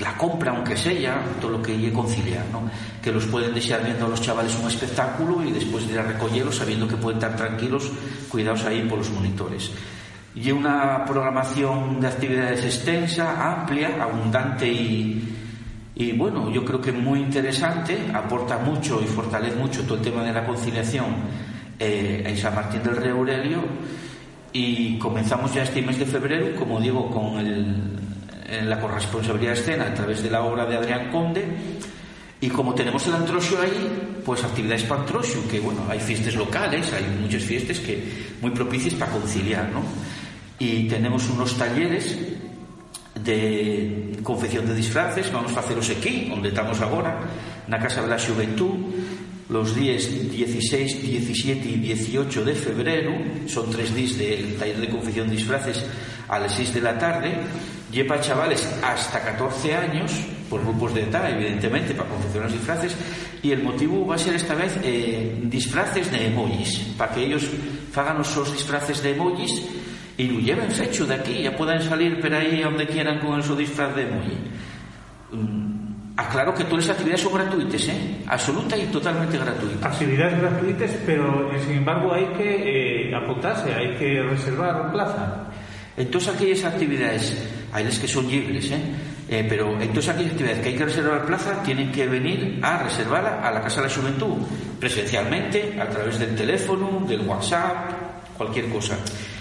la compra, aunque sea, todo lo que hay conciliar, ¿no? Que los pueden desear viendo a los chavales un espectáculo y después de ir a recogerlos sabiendo que pueden estar tranquilos, cuidados ahí por los monitores. Y una programación de actividades extensa, amplia, abundante y, y bueno, yo creo que muy interesante, aporta mucho y fortalece mucho todo el tema de la conciliación eh, en San Martín del Rey Aurelio y comenzamos ya este mes de febrero, como digo, con el, en la corresponsabilidad de escena a través de la obra de Adrián Conde y como tenemos el antrosio ahí, pues actividades para antrosio, que bueno, hay fiestas locales, hay muchas fiestas que muy propicias para conciliar, ¿no? Y tenemos unos talleres de confección de disfraces, vamos a haceros aquí, donde estamos ahora, en la Casa de la Juventud, los días 16, 17 y 18 de febrero, son tres días del taller de confección de disfraces a las 6 de la tarde, lleva chavales hasta 14 años, por grupos de edad, evidentemente, para confeccionar disfraces, y el motivo va a ser esta vez eh, disfraces de emojis, para que ellos hagan esos disfraces de emojis y lo lleven fecho de aquí, ya puedan salir por ahí a donde quieran con su disfraz de emoji. Mm, Aclaro que todas las actividades son gratuitas, ¿eh? absoluta y totalmente gratuitas. Actividades gratuitas, pero eh, sin embargo hay que eh, apuntarse, hay que reservar plaza. Entonces aquellas actividades, hay las que son libres, ¿eh? Eh, pero entonces aquellas actividades que hay que reservar plaza tienen que venir a reservarla a la Casa de la Juventud, presencialmente, a través del teléfono, del WhatsApp, cualquier cosa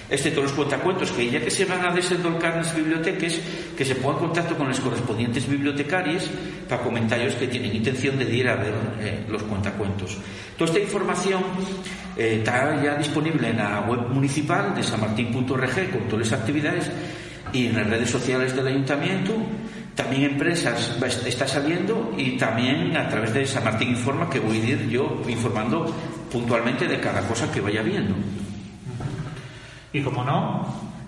excepto los cuentacuentos que ya que se van a desendolcar en las bibliotecas, que se pongan en contacto con los correspondientes bibliotecarios para comentarios que tienen intención de ir a ver eh, los cuentacuentos. Toda esta información eh, está ya disponible en la web municipal de sanmartin.org con todas las actividades y en las redes sociales del ayuntamiento. También empresas está saliendo y también a través de San Martín Informa que voy a ir yo informando puntualmente de cada cosa que vaya viendo. Y como no,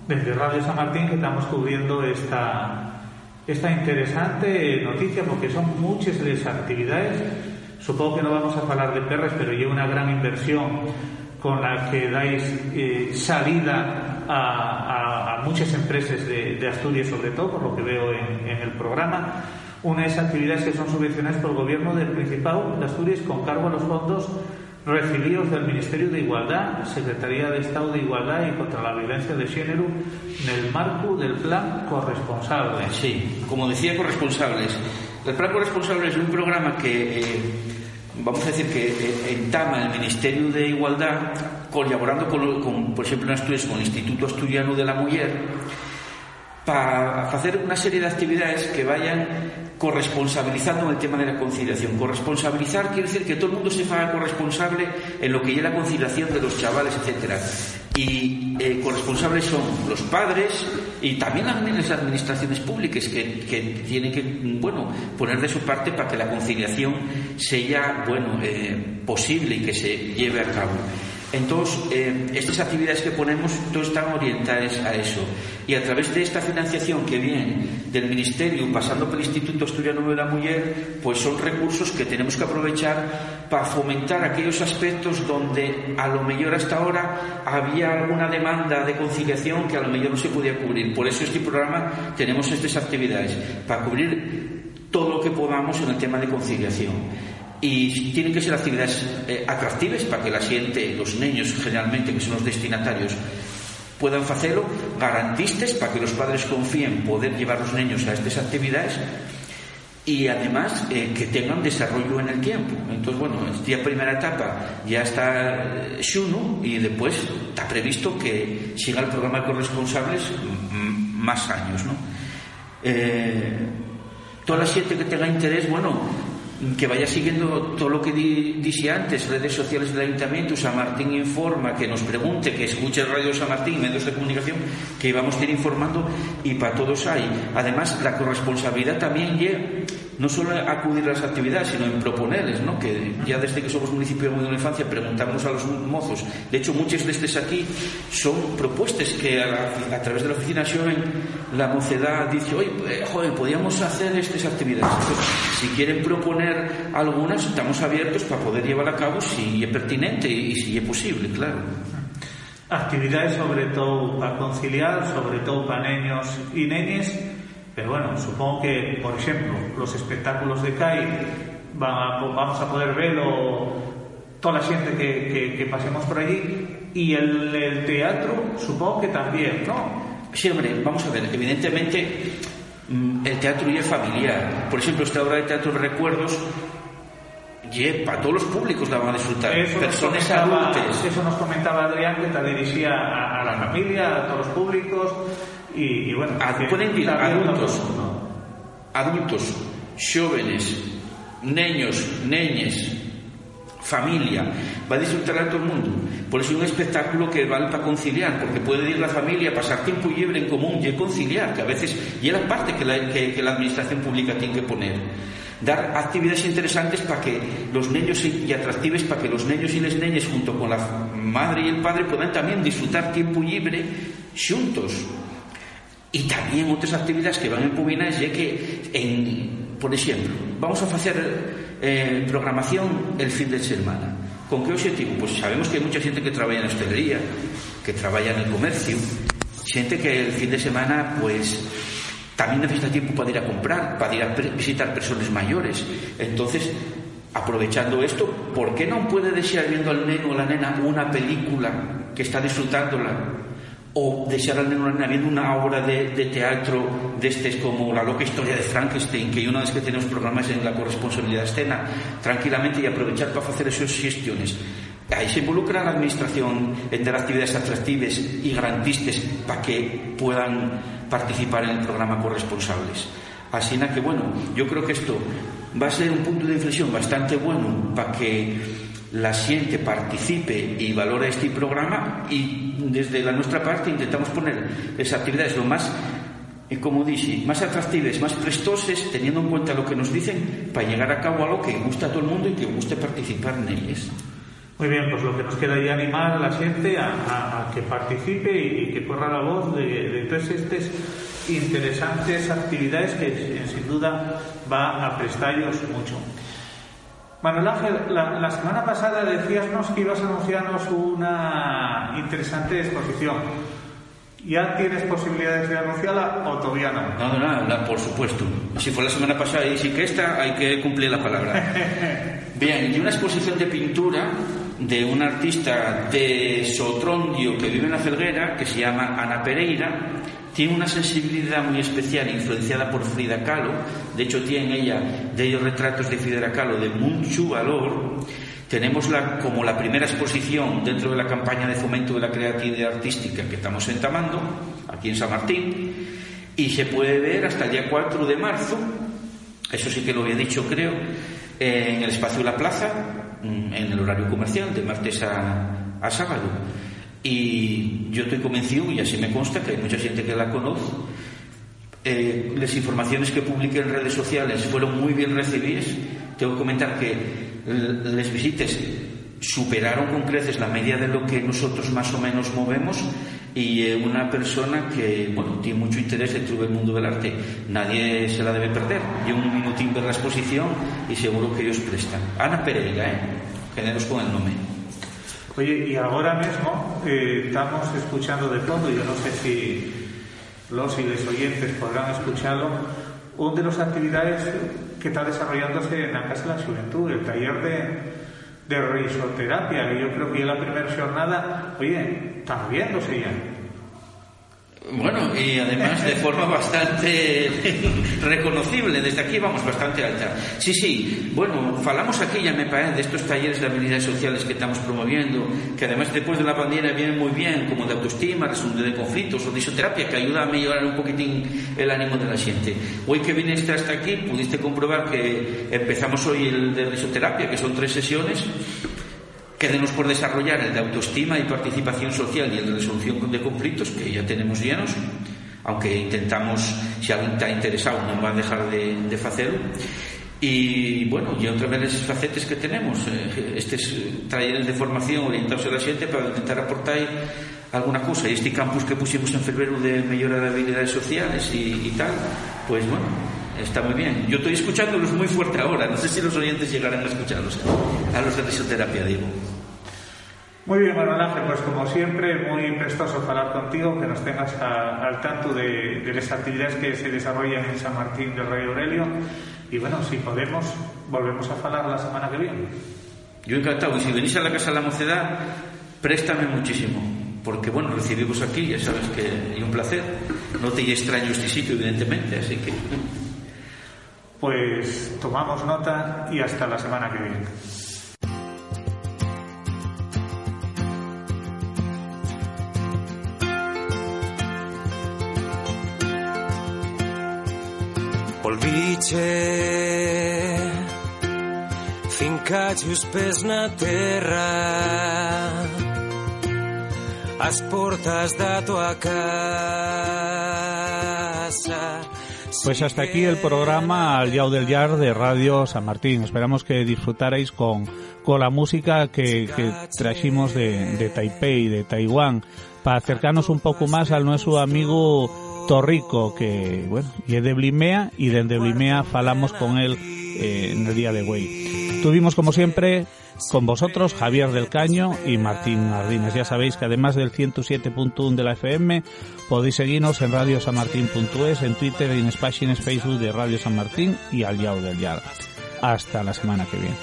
desde Radio San Martín que estamos cubriendo esta, esta interesante noticia porque son muchas las actividades. Supongo que no vamos a hablar de perres, pero lleva una gran inversión con la que dais eh, salida a, a, muchas empresas de, de, Asturias, sobre todo, por lo que veo en, en el programa. Unas actividades que son subvencionadas por el gobierno del Principado de Asturias con cargo a los fondos recibidos del Ministerio de Igualdad, Secretaría de Estado de Igualdad y contra la Violencia de Género en el marco del Plan Corresponsable. Sí, como decía, corresponsables. El Plan Corresponsable es un programa que, eh, vamos a decir, que eh, entama el Ministerio de Igualdad colaborando con, con, por ejemplo, en Asturias, con el Instituto Asturiano de la Mujer, para hacer una serie de actividades que vayan corresponsabilizando el tema de la conciliación. Corresponsabilizar quiere decir que todo el mundo se haga corresponsable en lo que es la conciliación de los chavales, etcétera. Y eh, corresponsables son los padres y también las administraciones públicas que, que, tienen que bueno poner de su parte para que la conciliación sea bueno eh, posible y que se lleve a cabo. Entonces, eh, estas actividades que ponemos todas están orientadas a eso. Y a través de esta financiación que viene del Ministerio, pasando por el Instituto Asturiano de la Mujer, pues son recursos que tenemos que aprovechar para fomentar aquellos aspectos donde a lo mejor hasta ahora había alguna demanda de conciliación que a lo mejor no se podía cubrir. Por eso este programa tenemos estas actividades, para cubrir todo lo que podamos en el tema de conciliación y tienen que ser actividades eh, atractivas para que la gente, los niños generalmente, que son los destinatarios, puedan hacerlo, garantistas para que los padres confíen poder llevar los niños a estas actividades y además eh, que tengan desarrollo en el tiempo. Entonces, bueno, esta primera etapa ya está Xuno y después está previsto que siga el programa de corresponsables más años, ¿no? Eh, toda la que tenga interés, bueno, que vaya siguiendo todo lo que di, dije antes, redes sociales del Ayuntamiento, San Martín Informa, que nos pregunte, que escuche Radio San Martín, medios de comunicación, que vamos a ir informando y para todos hay. Además, la corresponsabilidad también lleva no solo acudir a las actividades, sino en proponerles, ¿no? que ya desde que somos municipio de la infancia preguntamos a los mozos. De hecho, muchos de estos aquí son propuestas que a, través de la oficina Xoven la mocedad dice, oye, eh, joder, podríamos hacer estas actividades. si quieren proponer algunas, estamos abiertos para poder llevar a cabo si es pertinente y si es posible, claro. Actividades sobre todo para conciliar, sobre todo para niños y nenes, pero bueno, supongo que, por ejemplo, los espectáculos de CAI vamos a poder verlo toda la gente que, pasemos por allí y el, teatro supongo que también, ¿no? Sí, hombre, vamos a ver, evidentemente mm, el teatro ya es familiar. Por ejemplo, esta obra de teatro de recuerdos y para todos los públicos la van a disfrutar. Personas adultas. Eso nos comentaba Adrián, que te dirigía a, la familia, a todos los públicos. Y, bueno, pueden ir adultos, adultos, jóvenes, niños, neñes, familia, va a disfrutar a todo el mundo. Por eso es un espectáculo que vale para conciliar, porque puede ir la familia, pasar tiempo libre en común y conciliar, que a veces y es la parte que la, que la administración pública tiene que poner. Dar actividades interesantes para que los niños y atractivas para que los niños y las niñas junto con la madre y el padre puedan también disfrutar tiempo libre juntos. Y también otras actividades que van en Pubinas ya que en, por ejemplo vamos a hacer programación el fin de semana ¿con qué objetivo? pues sabemos que hay mucha gente que trabaja en la hostelería que trabaja en el comercio gente que el fin de semana pues también necesita tiempo para ir a comprar, para ir a visitar personas mayores. Entonces, aprovechando esto, ¿por qué no puede desear viendo al neno o la nena una película que está disfrutándola? O desear al neno o la nena viendo una obra de, teatro de estos como La loca historia de Frankenstein, que una vez que tenemos programas en la corresponsabilidad escena, tranquilamente y aprovechar para hacer esas gestiones. Ahí se involucra la administración en dar actividades atractivas y garantistas para que puedan participar en el programa corresponsables. Así que, bueno, yo creo que esto va a ser un punto de inflexión bastante bueno para que la gente participe y valore este programa y desde la nuestra parte intentamos poner esas actividades lo más, eh, como dije, más atractivas, más prestosas, teniendo en cuenta lo que nos dicen, para llegar a cabo algo que gusta a todo el mundo y que guste participar en ellas. Muy bien, pues lo que nos queda ya animar a la gente a, que participe y, que corra la voz de, todas estas interesantes actividades que sin duda va a prestarlos mucho. Manuel Ángel, la, semana pasada decíasnos que ibas a anunciarnos una interesante exposición. ¿Ya tienes posibilidades de anunciarla o todavía no? No, no, no, por supuesto. Si fue la semana pasada y sí que esta, hay que cumplir la palabra. Bien, y una exposición de pintura de un artista de Sotrondio que vive en la Felguera, que se llama Ana Pereira, tiene una sensibilidad muy especial influenciada por Frida Kahlo, de hecho tiene ella de ellos retratos de Frida Kahlo de mucho valor. Tenemos como la primera exposición dentro de la campaña de fomento de la creatividad artística que estamos entamando, aquí en San Martín, y se puede ver hasta el día 4 de marzo, eso sí que lo había dicho creo, en el espacio de la plaza, mm, en el horario comercial, de martes a, sábado. Y yo estoy convencido, y así me consta, que hay mucha gente que la conoce. Eh, las informaciones que publiqué en redes sociales fueron muy bien recibidas. Tengo que comentar que las visitas superaron con creces la media de lo que nosotros más o menos movemos y eh, una persona que bueno tiene mucho interés dentro del mundo del arte nadie se la debe perder y un minutín ver la exposición y seguro que ellos prestan Ana Pereira eh? generos con el nombre Oye, y ahora mismo eh, estamos escuchando de fondo, yo no sé si los y los oyentes podrán escucharlo, una de las actividades que está desarrollándose en la Casa de la Juventud, el taller de, de risoterapia, que yo creo que ya la primera jornada, oye, está viéndose ya. Bueno, y además de forma bastante reconocible, desde aquí vamos bastante alta. Sí, sí, bueno, falamos aquí ya me parece de estos talleres de habilidades sociales que estamos promoviendo, que además después de la pandemia vienen muy bien, como de autoestima, resolución de conflictos o de isoterapia, que ayuda a mejorar un poquitín el ánimo de la gente. Hoy que viniste hasta aquí, pudiste comprobar que empezamos hoy el de risoterapia, que son tres sesiones, Quedemos por desarrollar el de autoestima y participación social y el de resolución de conflictos, que ya tenemos llenos, aunque intentamos, si alguien está interesado, no va a dejar de, de hacerlo. Y bueno, y otra vez esas facetes que tenemos, eh, estos talleres de formación orientados a la gente para intentar aportar alguna cosa. Y este campus que pusimos en febrero de mejora de habilidades sociales y, tal, pues bueno, está muy bien. Yo estoy escuchándolos muy fuerte ahora, no sé si los oyentes llegarán a escucharlos, a los de risoterapia, digo. Muy bien, Manuel Ángel, pues como siempre, muy prestoso hablar contigo, que nos tengas a- al tanto de, de las actividades que se desarrollan en San Martín del Rey Aurelio. Y bueno, si podemos, volvemos a hablar la semana que viene. Yo encantado, y si venís a la Casa de la Mocedad, préstame muchísimo, porque bueno, recibimos aquí, ya sabes que es un placer. No te extraño este sitio, evidentemente, así que... Pues tomamos nota y hasta la semana que viene. Pues hasta aquí el programa Al Yao del Yar de Radio San Martín. Esperamos que disfrutarais con, con la música que, que trajimos de, de Taipei, de Taiwán, para acercarnos un poco más al nuestro amigo Torrico, que, bueno, y es de Blimea, y desde Blimea falamos con él eh, en el día de hoy. Tuvimos, como siempre, con vosotros Javier del Caño y Martín Ardines. Ya sabéis que además del 107.1 de la FM, podéis seguirnos en radiosanmartin.es, en Twitter y en Facebook de Radio San Martín y Al Yao del Yar. Hasta la semana que viene.